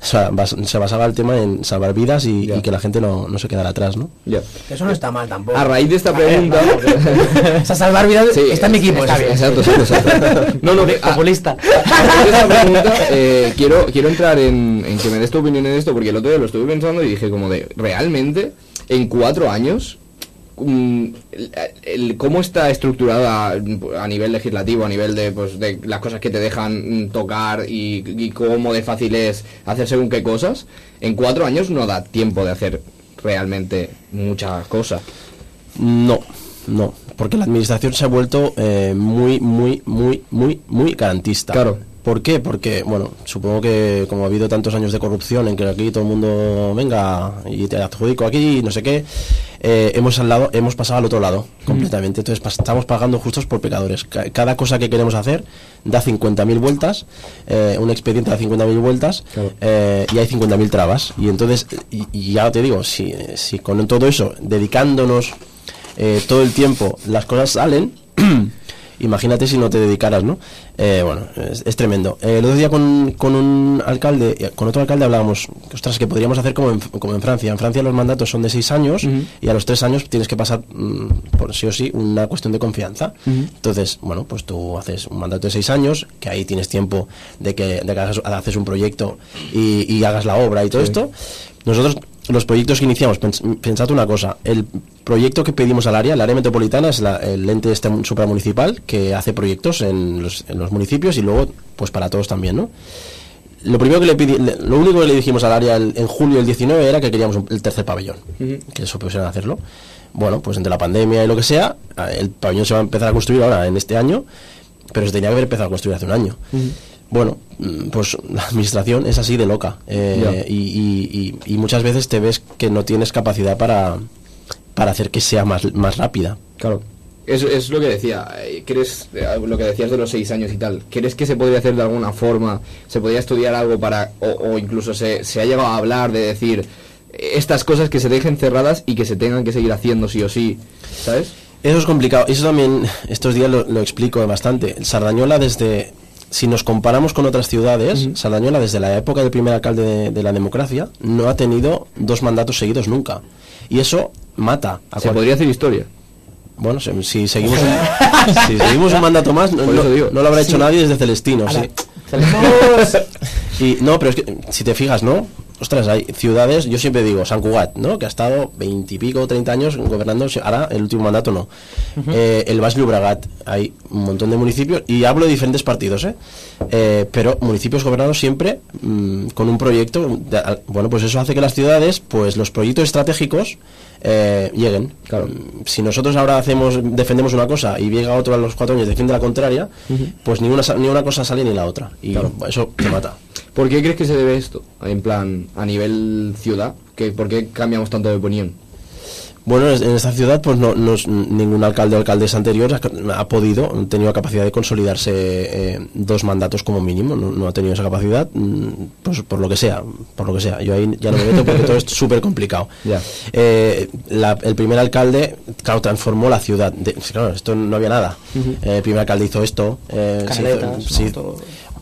sea, bas- se basaba el tema en salvar vidas y, y que la gente no, no se quedara atrás, ¿no? Ya. Eso no está mal tampoco. A raíz de esta pregunta... O sea, salvar vidas Sí, está en mi equipo. está bien, Exacto, exacto, exacto. No, no, a- Populista. a raíz de esta pregunta, eh, quiero, quiero entrar en, en que me des tu opinión en esto, porque el otro día lo estuve pensando y dije como de, realmente, en cuatro años, el, el- cómo está estructurada a nivel legislativo, a nivel de, pues, de las cosas que te dejan tocar y, y cómo de fácil es hacer según qué cosas, en cuatro años no da tiempo de hacer realmente muchas cosas. No, no, porque la administración se ha vuelto eh, muy, muy, muy, muy, muy garantista. Claro. ¿Por qué? Porque, bueno, supongo que como ha habido tantos años de corrupción en que aquí todo el mundo venga y te adjudico aquí y no sé qué, eh, hemos, al lado, hemos pasado al otro lado completamente. Entonces estamos pagando justos por pecadores. Ca- Cada cosa que queremos hacer da 50.000 vueltas, eh, un expediente da 50.000 vueltas Claro. eh, y hay 50.000 trabas. Y entonces, y, y ya te digo, si, si con todo eso, dedicándonos eh, todo el tiempo las cosas salen, imagínate si no te dedicaras, ¿no? Eh, bueno, es, es tremendo. Eh, el otro día con, con un alcalde, eh, con otro alcalde hablábamos, ostras, que podríamos hacer como en, como en Francia. En Francia los mandatos son de seis años y a los tres años tienes que pasar, mm, por sí o sí, una cuestión de confianza. Entonces, bueno, pues tú haces un mandato de seis años, que ahí tienes tiempo de que, de que hagas, haces un proyecto y, y hagas la obra y todo esto. Nosotros los proyectos que iniciamos, pens- pensad una cosa, el proyecto que pedimos al área, el área metropolitana es la- el ente este supramunicipal que hace proyectos en los, en los municipios y luego pues para todos también, ¿no? Lo primero que le pidi- lo único que le dijimos al área el- en julio del 19 era que queríamos un- el tercer pabellón, que eso pusieran a hacerlo. Bueno, pues entre la pandemia y lo que sea, el pabellón se va a empezar a construir ahora en este año, pero se tenía que haber empezado a construir hace un año. Bueno, mm, pues la administración es así de loca eh, Ya. y, y- y- y muchas veces te ves que no tienes capacidad para, para hacer que sea más, más rápida. Claro. Es, es lo que decía, eh, ¿crees, eh, lo que decías de los seis años y tal, ¿crees que se podría hacer de alguna forma? ¿Se podría estudiar algo para, o, o incluso se, se ha llegado a hablar de decir eh, estas cosas que se dejen cerradas y que se tengan que seguir haciendo sí o sí, ¿sabes? Eso es complicado. Eso también estos días lo, lo explico bastante. Sardañola desde, si nos comparamos con otras ciudades, Sardañola desde la época del primer alcalde de, de la democracia no ha tenido dos mandatos seguidos nunca. Y eso mata a Se cual- podría hacer historia. Bueno, si, si seguimos un, si seguimos un mandato más, no, Por no- eso digo. no lo habrá hecho nadie desde Celestino. sí. Y no, pero es que si te fijas, ¿no? Ostras, hay ciudades, yo siempre digo, San Cugat, ¿no? Que ha estado veintipico, treinta años gobernando, ahora el último mandato no. Eh, el Baix Llobregat, hay un montón de municipios, y hablo de diferentes partidos, ¿eh? Eh, pero municipios gobernados siempre mm, con un proyecto, de- bueno, pues eso hace que las ciudades, pues los proyectos estratégicos eh, lleguen. Claro. Mm, Si nosotros ahora hacemos, defendemos una cosa y llega otro a los cuatro años y defiende la contraria, pues ni una, ni una cosa sale ni la otra. Y eso te mata. ¿Por qué crees que se debe esto? En plan, a nivel ciudad, ¿Qué, ¿por qué cambiamos tanto de opinión? Bueno, en esta ciudad, pues no, no es- ningún alcalde o alcaldesa anterior ha, ha podido, ha tenido capacidad de consolidarse eh, dos mandatos como mínimo, no, no ha tenido esa capacidad, mm, pues por lo que sea, por lo que sea. Yo ahí ya no me meto porque todo es súper complicado. Eh, la- el primer alcalde, claro, transformó la ciudad. De- claro, esto no había nada. Eh, el primer alcalde hizo esto. eh, se hizo- sí.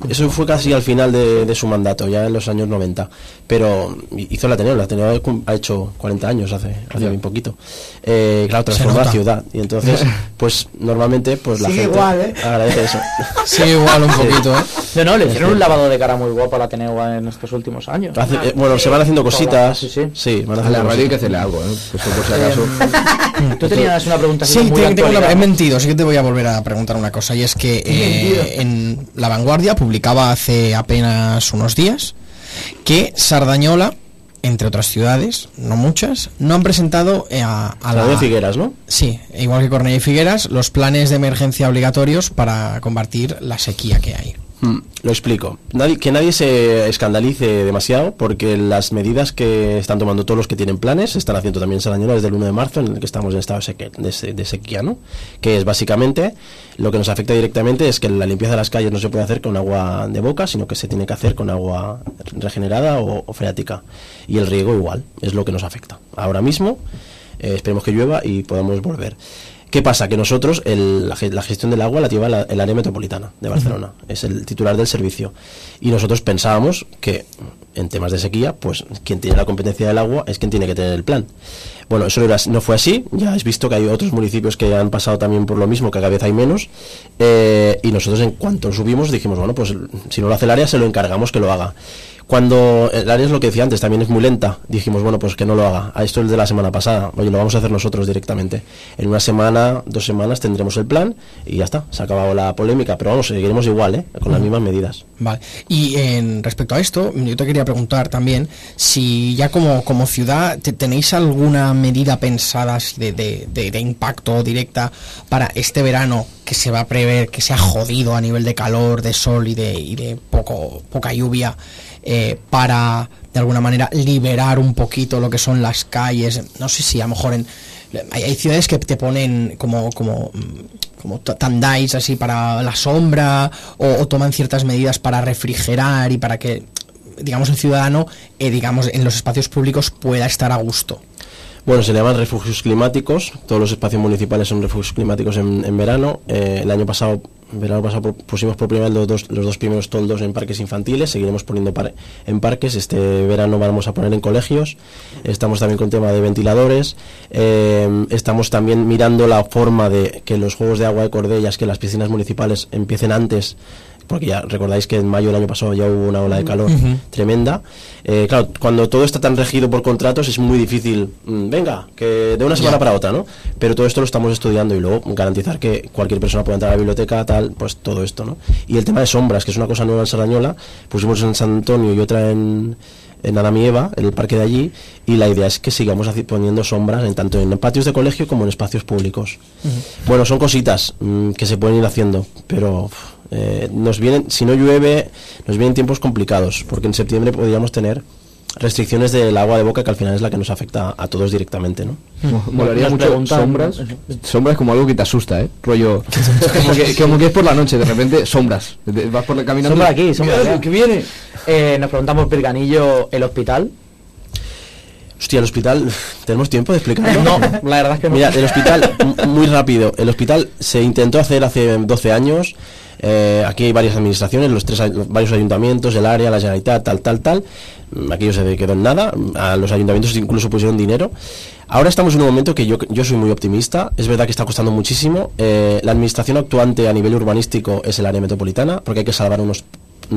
Eso fue casi al final de, de su mandato, ya en los años 90. Pero hizo la Ateneo, la Ateneo ha hecho 40 años hace, hace bien poquito. Eh, claro, transformó la ciudad. Y entonces, pues normalmente, pues la Sigue gente igual, ¿eh? agradece eso. Sí, igual un poquito, ¿eh? No, no, le hicieron un lavado de cara muy guapo a la Ateneo en estos últimos años. Hace- eh, bueno, se van haciendo cositas. Sí, sí. van A la radio hay que hacerle algo, ¿eh? Eso por si acaso. Tú tenías una pregunta Sí, muy tengo- tengo una- he mentido, sí que te voy a volver a preguntar una cosa, y es que eh, en La Vanguardia publicaba hace apenas unos días que Sardañola, entre otras ciudades, no muchas, no han presentado eh, a, a La la... de Figueras, ¿no? Sí, igual que Cornellá y Figueras, los planes de emergencia obligatorios para combatir la sequía que hay. Mm, Lo explico. Nadie- que nadie se escandalice demasiado porque las medidas que están tomando todos los que tienen planes están haciendo también en desde el 1 de marzo en el que estamos en estado de, sequía, ¿no? Que es básicamente lo que nos afecta directamente es que la limpieza de las calles no se puede hacer con agua de boca, sino que se tiene que hacer con agua regenerada o, o freática. Y el riego igual, es lo que nos afecta. Ahora mismo eh, esperemos que llueva y podamos volver. ¿Qué pasa? Que nosotros el- la, ge- la gestión del agua la lleva la- el área metropolitana de Barcelona, es el titular del servicio. Y nosotros pensábamos que en temas de sequía, pues quien tiene la competencia del agua es quien tiene que tener el plan. Bueno, eso no, fue así, ya habéis visto que hay otros municipios que han pasado también por lo mismo, que cada vez hay menos, eh, y nosotros en cuanto subimos dijimos, bueno, pues si no lo hace el área, se lo encargamos que lo haga. Cuando el área es lo que decía antes, también es muy lenta, dijimos, bueno, pues que no lo haga. A esto es de la semana pasada, oye, lo vamos a hacer nosotros directamente. En una semana, dos semanas tendremos el plan y ya está, se ha acabado la polémica, pero vamos, seguiremos igual, ¿eh? con las mismas medidas. Vale. Y en respecto a esto, yo te quería preguntar también si ya como, como ciudad te- tenéis alguna medida pensada así de, de- de- de impacto directa para este verano que se va a prever que sea jodido a nivel de calor, de sol y de, poco, poca lluvia eh, para de alguna manera liberar un poquito lo que son las calles. No sé si a lo mejor en hay, ciudades que te ponen como como mm, como ta- tandais así para la sombra o, o toman ciertas medidas para refrigerar y para que digamos el ciudadano eh, digamos en los espacios públicos pueda estar a gusto. Bueno, se llaman refugios climáticos. Todos los espacios municipales son refugios climáticos en, en verano. Eh, el año pasado, verano pasado, pu- pusimos por primera vez los dos, los dos primeros toldos en parques infantiles. Seguiremos poniendo par- en parques. Este verano vamos a poner en colegios. Estamos también con tema de ventiladores. Eh, estamos también mirando la forma de que los juegos de agua de Cordellas, que las piscinas municipales empiecen antes porque ya recordáis que en mayo del año pasado ya hubo una ola de calor tremenda. Eh, claro, cuando todo está tan regido por contratos es muy difícil, mm, venga, que de una semana para otra, ¿no? Pero todo esto lo estamos estudiando y luego garantizar que cualquier persona pueda entrar a la biblioteca, tal, pues todo esto, ¿no? Y el tema de sombras, que es una cosa nueva en Sardañola, pusimos en San Antonio y otra en en Adán y Eva, en el parque de allí, y la idea es que sigamos poniendo sombras en tanto en patios de colegio como en espacios públicos. Bueno, son cositas mm, que se pueden ir haciendo, pero eh, nos vienen, si no llueve, nos vienen tiempos complicados, porque en septiembre podríamos tener restricciones del agua de boca que al final es la que nos afecta a todos directamente, ¿no? Molaría mucho preguntan- sombras. Sombras como algo que te asusta, ¿eh? Rollo. como, que, como que es por la noche, de repente, sombras. Vas por la caminando. Sombra aquí, sombra ¡Mira, allá. que viene! Eh, nos preguntamos Pirganillo, el hospital. Hostia, el hospital, ¿tenemos tiempo de explicarlo? No, la verdad es que no. Mira, el hospital, muy rápido, el hospital se intentó hacer hace 12 años, eh, aquí hay varias administraciones, los tres, varios ayuntamientos, el área, la Generalitat, tal, tal, tal, Mm, aquello se quedó en nada, a los ayuntamientos incluso pusieron dinero. Ahora estamos en un momento que yo, yo soy muy optimista, es verdad que está costando muchísimo, eh, la administración actuante a nivel urbanístico es el área metropolitana, porque hay que salvar unos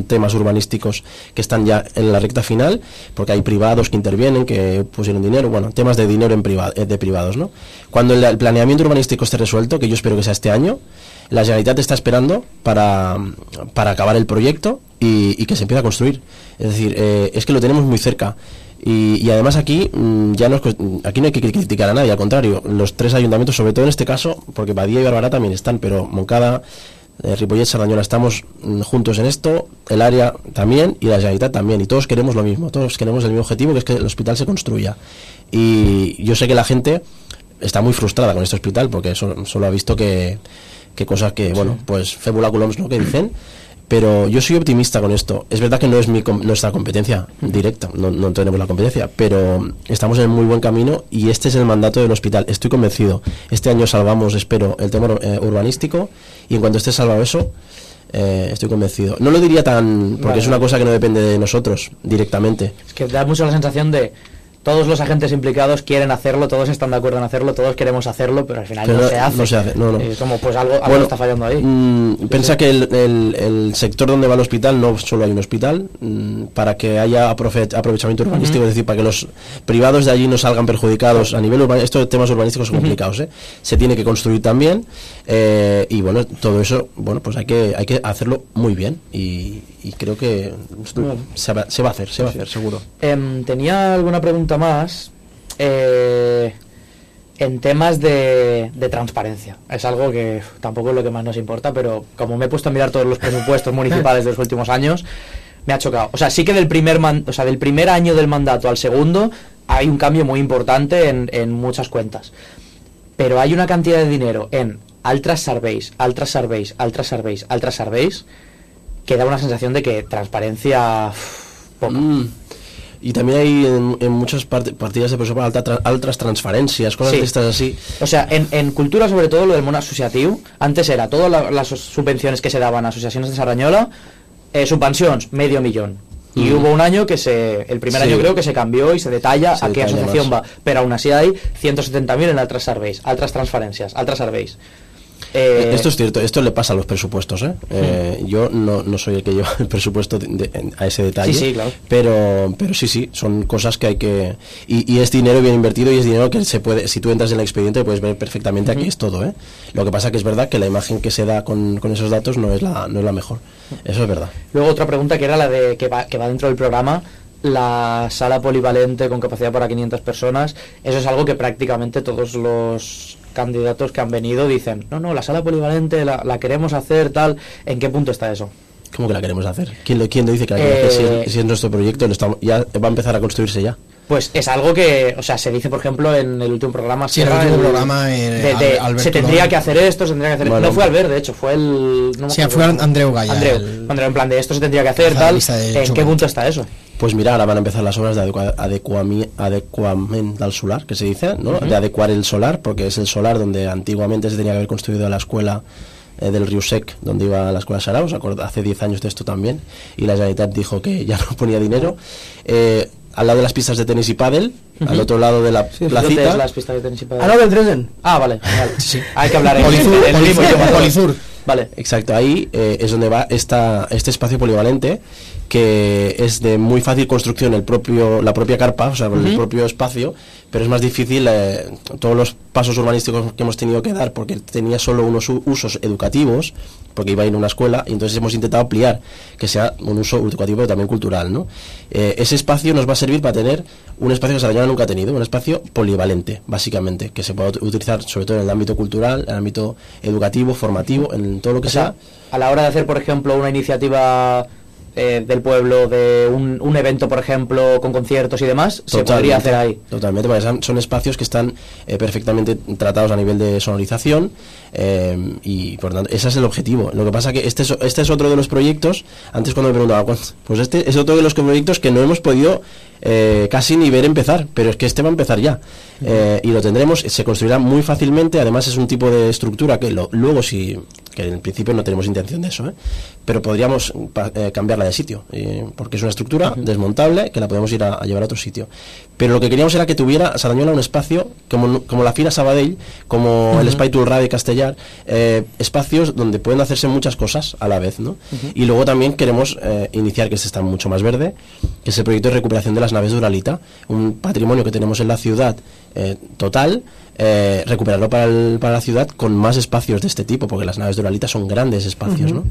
temas urbanísticos que están ya en la recta final, porque hay privados que intervienen, que pusieron dinero, bueno, temas de dinero en priva- eh, de privados, ¿no? Cuando el, planeamiento urbanístico esté resuelto, que yo espero que sea este año, la Generalitat está esperando para, para acabar el proyecto y, que se empiece a construir. Es decir, eh, es que lo tenemos muy cerca. Y, además aquí mm, ya no es aquí no hay que criticar a nadie, al contrario, los tres ayuntamientos, sobre todo en este caso, porque Badía y Barbará también están, pero Moncada, eh, Ripollet, Sardañola estamos mm, juntos en esto, el área también y la Generalitat también, y todos queremos lo mismo, todos queremos el mismo objetivo, que es que el hospital se construya. Y yo sé que la gente está muy frustrada con este hospital, porque so- solo ha visto que, que cosas que, bueno, pues culoms, ¿no?, que dicen, pero yo soy optimista con esto. Es verdad que no es mi com- nuestra competencia directa, no, no tenemos la competencia, pero estamos en muy buen camino y este es el mandato del hospital. Estoy convencido. Este año salvamos, espero, el tema eh, urbanístico y en cuanto esté salvado eso, eh, estoy convencido. No lo diría tan, porque Vale. es una cosa que no depende de nosotros directamente. Es que da mucho la sensación de todos los agentes implicados quieren hacerlo, todos están de acuerdo en hacerlo, todos queremos hacerlo, pero al final Pero no, se hace. no se hace, no, no. Es como, pues algo, algo Bueno, está fallando ahí. mm, piensa que el, el- el sector donde va el hospital no solo hay un hospital, mm, para que haya aprove- aprovechamiento urbanístico, es decir, para que los privados de allí no salgan perjudicados a nivel urbano. Estos temas urbanísticos son complicados, ¿eh? Se tiene que construir también eh, y bueno, todo eso, bueno, pues hay que hay que hacerlo muy bien y, y creo que se va, se va a hacer, se va a hacer, seguro. Em, tenía alguna pregunta más eh, en temas de, de transparencia. Es algo que tampoco es lo que más nos importa, pero como me he puesto a mirar todos los presupuestos municipales de los últimos años, me ha chocado. O sea, sí que del primer, man- o sea, del primer año del mandato al segundo hay un cambio muy importante en, en muchas cuentas. Pero hay una cantidad de dinero en altas surveys, altas surveys, altas surveys, altas surveys, que da una sensación de que transparencia... poco. Mm. Y también hay en, en muchas part- partidas de pressupost alta tra- altas transferències, coses Sí. d'estes así. O sea, en, en cultura, sobre todo, lo del mono asociativo, antes era todas la- las subvenciones que se daban a asociaciones de Sardañola, eh, subvenciones, medio millón. Y Mm. hubo un año que se, el primer Sí. año creo que se cambió y se detalla Se a qué detalla asociación más. va. Pero aún así hay 170.000 en otras serveis, otras transferencias, otras serveis. Eh, Esto es cierto, esto le pasa a los presupuestos. ¿eh? Eh, yo no, no soy el que lleva el presupuesto de- de- en- a ese detalle, Sí, sí, claro. pero, pero sí, sí, son cosas que hay que... Y, y es dinero bien invertido y es dinero que se puede, si tú entras en el expediente puedes ver perfectamente aquí es todo. ¿eh? Lo que pasa que es verdad que la imagen que se da con, con esos datos no es, la, no es la mejor. Eso es verdad. Luego otra pregunta que era la de que va, que va dentro del programa, la sala polivalente con capacidad para 500 personas, eso es algo que prácticamente todos los candidatos que han venido dicen, no, no, la sala polivalente la, la queremos hacer, tal, ¿en qué punto está eso? ¿Cómo que la queremos hacer? ¿Quién lo, quién lo dice que la queremos Eh, hacer? Si es, si es nuestro proyecto, lo estamos- ya va a empezar a construirse ya. Pues es algo que, o sea, se dice, por ejemplo, en el último programa. Sí, en el Sierra, último programa, eh, de- de- Al- se tendría que hacer esto, se tendría que hacer Bueno. No fue Albert, de hecho, fue el. No Sí, fue Andreu Gaya, Andreu, el- Andreu, en plan de esto se tendría que hacer, tal. ¿En qué punto está eso? Pues mira, ahora van a empezar las obras de adecua- adecuami- adecuamiento al solar, que se dice, ¿no? De adecuar el solar, porque es el solar donde antiguamente se tenía que haber construido la escuela eh, del Río Sec, donde iba la escuela Sarau, ¿os acordáis? hace 10 años de esto también, y la Generalitat dijo que ya no ponía dinero. Eh, al lado de las pistas de tenis y pádel, al otro lado de la ¿Dónde placita, es las pistas de tenis y pádel? Ah, no, del Dresden. Ah, vale, vale. Hay que hablar en Polizur, el. Polizur. Vale. Exacto, ahí eh, es donde va esta, este espacio polivalente que es de muy fácil construcción el propio, la propia carpa, o sea, el propio espacio, pero es más difícil eh, todos los pasos urbanísticos que hemos tenido que dar porque tenía solo unos u- usos educativos, porque iba a ir a una escuela, y entonces hemos intentado ampliar que sea un uso educativo pero también cultural. ¿no? Eh, ese espacio nos va a servir para tener un espacio que Sardañola nunca ha tenido, un espacio polivalente, básicamente, que se pueda ut- utilizar sobre todo en el ámbito cultural, en el ámbito educativo, formativo, en todo lo que O sea, sea. a la hora de hacer, por ejemplo, una iniciativa eh, del pueblo, de un, un evento, por ejemplo, con conciertos y demás, se podría hacer ahí. Totalmente, porque son, espacios que están eh, perfectamente tratados a nivel de sonorización eh, y por tanto, ese es el objetivo. Lo que pasa que este es, este es otro de los proyectos, antes cuando me preguntaba, pues este es otro de los proyectos que no hemos podido eh, casi ni ver empezar, pero es que este va a empezar ya. Eh, y lo tendremos, se construirá muy fácilmente, además es un tipo de estructura que lo- luego si que en principio no tenemos intención de eso, ¿eh? pero podríamos pa- eh, cambiarla de sitio, eh, porque es una estructura desmontable que la podemos ir a, a llevar a otro sitio. Pero lo que queríamos era que tuviera Sardañola un espacio como, como la Fira Sabadell, como el Espai Tulrà de Castellar, eh, espacios donde pueden hacerse muchas cosas a la vez. ¿no? Y luego también queremos eh, iniciar, que este está mucho más verde, que es el proyecto de recuperación de las naves de Uralita, un patrimonio que tenemos en la ciudad eh, total, eh, recuperarlo para, el- para la ciudad con más espacios de este tipo, porque las naves de Uralita son grandes espacios, ¿no?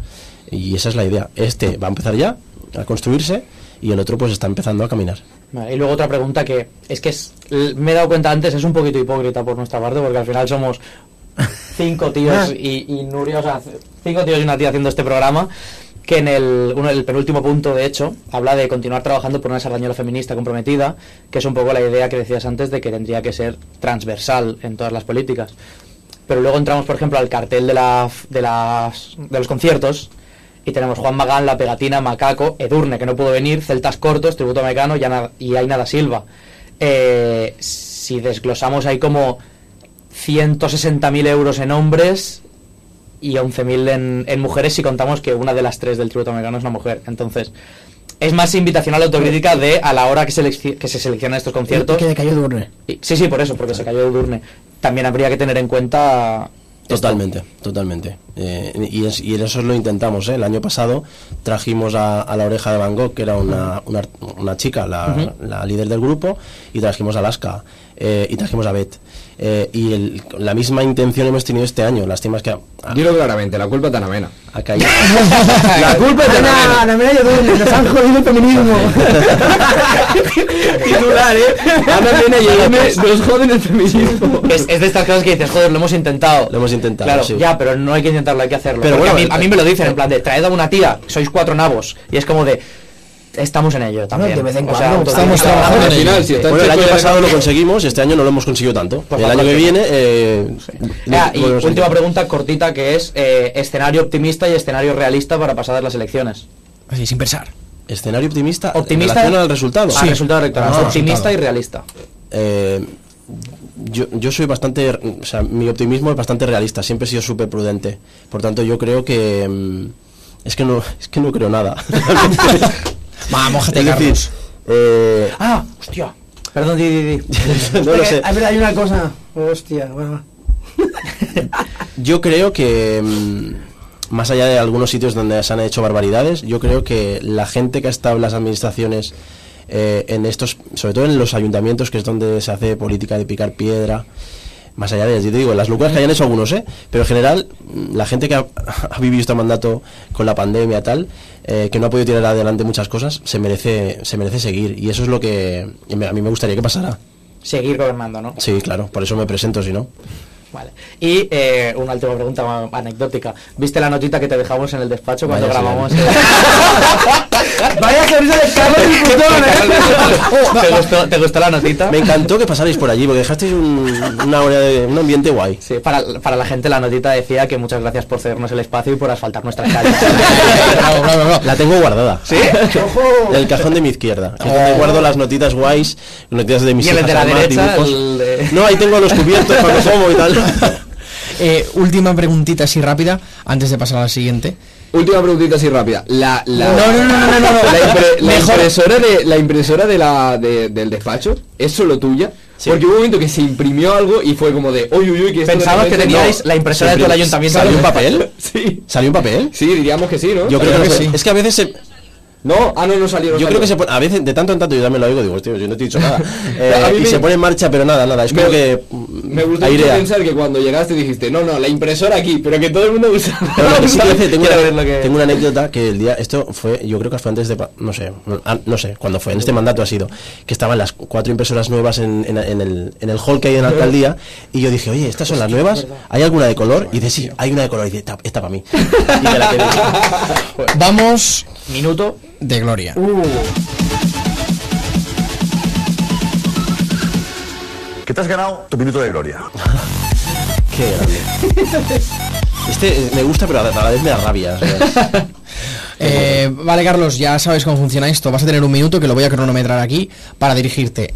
Y esa es la idea. Este va a empezar ya a construirse y el otro pues está empezando a caminar. Vale, y luego otra pregunta que es que es, me he dado cuenta antes, es un poquito hipócrita por nuestra parte, porque al final somos cinco tíos y, y Nuria, o sea, cinco tíos y una tía haciendo este programa, que en el, uno, el penúltimo punto, de hecho, habla de continuar trabajando por una sardañola feminista comprometida, que es un poco la idea que decías antes de que tendría que ser transversal en todas las políticas. Pero luego entramos, por ejemplo, al cartel de, la, de, las, de los conciertos y tenemos Juan Magán, La Pegatina, Macaco, Edurne, que no pudo venir, Celtas Cortos, Tributo Mecano y, Ana, y Aina da Silva. Eh, si desglosamos hay como 160.000 euros en hombres y 11.000 en, en mujeres si contamos que una de las tres del tributo americano es una mujer. Entonces, es más invitacional la autocrítica de a la hora que, selec- que se seleccionan estos conciertos. Que decayó Durne. Sí, sí, por eso, porque se cayó el Durne. También habría que tener en cuenta... esto. Totalmente, totalmente. Eh, y, es- y en eso lo intentamos. ¿eh? El año pasado trajimos a, a la oreja de Van Gogh, que era una, una, una chica, la, la líder del grupo, y trajimos a Alaska eh, y trajimos a Beth. Eh, y el- la misma intención hemos tenido este año. Lástima es que ha- Dilo claramente, la culpa es de Ana Mena. ha caído. La culpa es de Ana Mena. Ana Mena y nos han jodido el feminismo. Titular, ¿eh? Ana Mena y Irene nos joden el feminismo. Es, es de estas cosas que dices, joder, lo hemos intentado. Lo hemos intentado, Claro, sí. ya, pero no hay que intentarlo, hay que hacerlo. Pero bueno, a, mí, a mí me lo dicen, en plan de, traed a una tía, sois cuatro nabos. Y es como de, estamos en ello también. de vez en O sea, cuando. Estamos trabajando Al final, ello. si está bueno, el año pasado lo conseguimos, este año no lo hemos conseguido tanto. Pues el año que viene... eh, Ah, y última pregunta cortita que es eh, escenario optimista y escenario realista para pasadas las elecciones. Así, sin pensar. Escenario optimista, Optimista en al resultado. Al resultado electoral. Ah, optimista resultado. y realista. Eh, yo, yo soy bastante, o sea, mi optimismo es bastante realista, siempre he sido súper prudente. Por tanto, yo creo que mm, es que no, es que no creo nada. Vamos, es decir, eh, Ah, hostia. Perdón, di, di, di. no lo sé. A ver, hay una cosa. Hostia, bueno. Yo creo que mm, más allá de algunos sitios donde se han hecho barbaridades, yo creo que la gente que ha estado en las administraciones eh, en estos, sobre todo en los ayuntamientos, que es donde se hace política de picar piedra, más allá de, yo te digo, las locuras que hayan hecho algunos, ¿eh? Pero en general, mm, la gente que ha, ha vivido este mandato con la pandemia tal, eh, que no ha podido tirar adelante muchas cosas, se merece, se merece seguir. Y eso es lo que a mí me gustaría que pasara. Seguir gobernando, ¿no? Sí, claro, por eso me presento, si no. Vale. Y eh, una última pregunta anecdótica. ¿Viste la notita que te dejamos en el despacho cuando Vaya, sí, grabamos? Vaya sonrisa de Carlos ¿eh? ¿Te, gustó, ¿Te gustó la notita? Me encantó que pasarais por allí, porque dejasteis un, una hora de, un ambiente guay. Sí, para, para la gente la notita decía que muchas gracias por cedernos el espacio y por asfaltar nuestras calles. bravo, bravo, bravo. La tengo guardada. ¿Sí? El cajón de mi izquierda. que es donde guardo las notitas guays, notitas de mis Y el hijas, de la además, derecha, dibujos. el de- No, ahí tengo los cubiertos cuando como y tal. Eh, última preguntita así rápida, antes de pasar a la siguiente. Última preguntita así rápida. La, la, No, no, no, no, no, no, no. La, impre- la Mejor. impresora, de, la impresora de la, de- del despacho es solo tuya. Sí. Porque hubo un momento que se imprimió algo y fue como de, uy, uy, uy, que Pensabas que teníais No. la impresora de todo el ayuntamiento. ¿Salió un papel? Sí. ¿Salió un papel? Sí, diríamos que sí, ¿no? Yo creo que, que sí. Es que a veces se, No, ah, no, no salió. no Yo salió. creo que se pone, a veces, de tanto en tanto, yo también lo oigo, digo, hostia, yo no te he dicho nada. Eh, y me- se pone en marcha, pero nada, nada, es como Me- que. Me gustó mucho airea. pensar que cuando llegaste dijiste, no, no, la impresora aquí, pero que todo el mundo usa. No, no, que sí que tengo, una, ver lo que- tengo una anécdota que el día, esto fue, yo creo que fue antes de, no sé, no, ah, no sé, cuando fue, en este mandato ha sido, que estaban las cuatro impresoras nuevas en, en- en el, en el hall que hay en la alcaldía, y yo dije, oye, estas son las nuevas, ¿hay alguna de color? Y dice, sí, hay una de color, y dice, esta, esta para mí. Y me la quedé. Vamos Minuto. De gloria. que te has ganado tu minuto de gloria. Qué grande. Este eh, me gusta, pero a la vez me da rabia. Eh, vale, Carlos, ya sabes cómo funciona esto. Vas a tener un minuto que lo voy a cronometrar aquí para dirigirte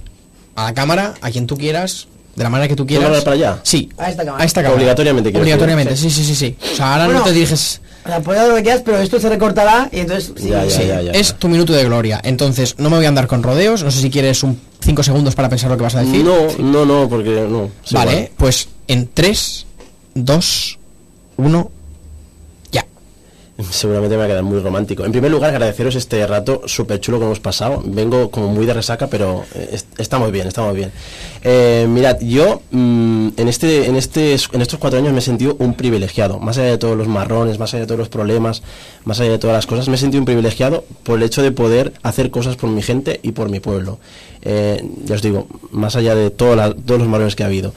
a la cámara, a quien tú quieras, de la manera que tú quieras. hablar para allá? Sí. A esta cámara. A esta cámara. Obligatoriamente, Obligatoriamente, sí, sí, sí, sí. O sea, ahora Bueno, no te diriges. Puedes hacer lo que quieras, pero esto se recortará y entonces. Sí, Ya, ya, Sí, ya, ya. es tu minuto de gloria. Entonces, no me voy a andar con rodeos. No sé si quieres un 5 segundos para pensar lo que vas a decir. No, no, no, porque no. es Vale, igual. pues en 3, 2, 1, ya. Seguramente me va a quedar muy romántico. En primer lugar, agradeceros este rato súper chulo que hemos pasado. Vengo como muy de resaca, pero eh, est- estamos bien, estamos bien. Eh, mirad, yo mm, en, este, en, este, en estos cuatro años me he sentido un privilegiado. Más allá de todos los marrones, más allá de todos los problemas, más allá de todas las cosas, me he sentido un privilegiado por el hecho de poder hacer cosas por mi gente y por mi pueblo. Eh, ya os digo, más allá de la- todos los marrones que ha habido.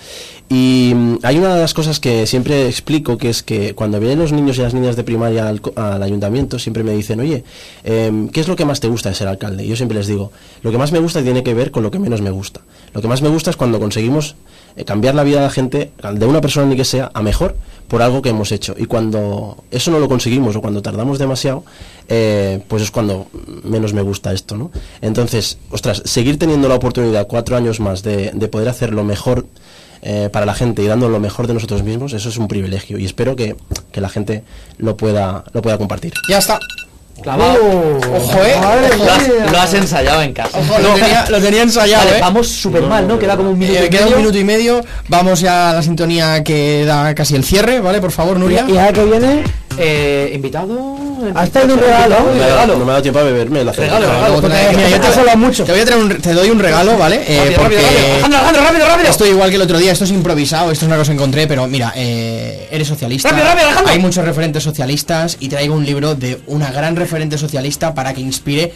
Y mm, hay una de las cosas que siempre explico, que es que cuando vienen los niños y las niñas de primaria al, al ayuntamiento, siempre me dicen, oye, em, ¿qué es lo que más te gusta de ser alcalde? Y yo siempre les digo, lo que más me gusta tiene que ver con lo que menos me gusta. Lo que más me gusta es cuando conseguimos eh, cambiar la vida de la gente, de una persona ni que sea, a mejor por algo que hemos hecho. Y cuando eso no lo conseguimos o cuando tardamos demasiado, eh, pues es cuando menos me gusta esto, ¿no? Entonces, ostras, seguir teniendo la oportunidad cuatro años más de, de poder hacer lo mejor eh, para la gente y dando lo mejor de nosotros mismos, eso es un privilegio y espero que, que la gente lo pueda, lo pueda compartir. Ya está. Clavado. Ojo, eh. Madre Lo has, mía. lo has ensayado en casa. Ojo, lo, tenía, lo tenía ensayado, Vale, eh. vamos súper mal, ¿no? Queda como un minuto Eh, y queda un medio. minuto y medio. Vamos ya a la sintonía que da casi el cierre, ¿vale? Por favor, Nuria. Y ahora que viene, Eh, invitado. has traído un regalo. No me, ha dado, no me ha dado tiempo a beberme la. Regalo, regalo. La- mira, yo te hablado mucho. te voy a traer un- te doy un regalo, ¿vale? Eh, Rápido, porque rápido, rápido. Rápido, rápido. esto igual que el otro día, esto es improvisado, esto es una cosa que encontré, pero mira, eh, eres socialista. Rápido, rápido, Alejandro. Hay muchos referentes socialistas y traigo un libro de una gran referente socialista para que inspire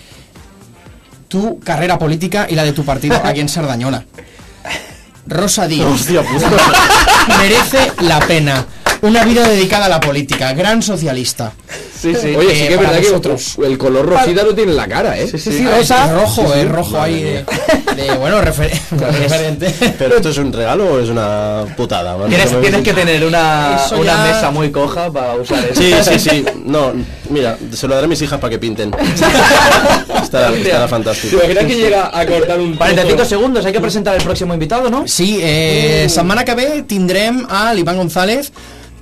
tu carrera política y la de tu partido aquí en Sardañola. Rosa Díaz. Hostia. Merece la pena. Una vida dedicada a la política. Gran socialista. Sí, sí. Oye, Eh, sí que es para verdad que vosotros. el color rosita no tiene en la cara, ¿eh? Sí, sí, rosa. Es rojo, es rojo ahí de, de, bueno, refer- referente. Pero esto es un regalo o es una putada. ¿vale? Tienes, tienes que tener una, Eso una ya- mesa muy coja para usar eso. Sí, sí, sí. No, mira, se lo daré a mis hijas para que pinten. estará, estará ¿Te fantástico. imaginas que llega a cortar un 45 trozo? segundos, hay que presentar el próximo invitado, ¿no? Sí, eh, setmana que ve tindrem a l'Ivan González,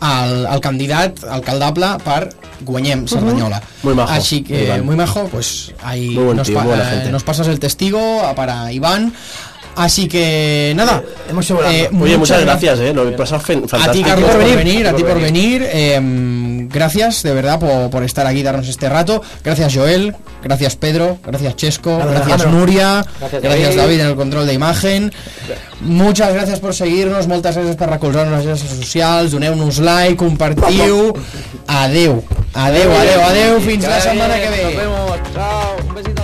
el, el candidat alcaldable per Guanyem Cerdanyola. Muy majo, Así que, Iván. muy majo, pues ahí Muy nos, tío, pa- eh, nos pasas el testigo para Iván. Así que, nada. Hemos hecho volando. Oye, muchas gracias, eh. Lo he pasado A ti, Carlos, por venir. venir, a ti por venir. eh, gracias, de verdad, por, por estar aquí darnos este rato. Gracias, Joel. Gracias, Pedro. Gracias, Chesco. Gracias, Gracias. Nuria. Gracias, Gracias, David. David, en el control de imagen. Muchas gracias por seguir-nos, moltes gràcies per recolzar-nos a les xarxes socials, doneu-nos like, compartiu. Adeu. Adeu, adeu, adeu, fins la setmana que ve. Nos vemos. Chao.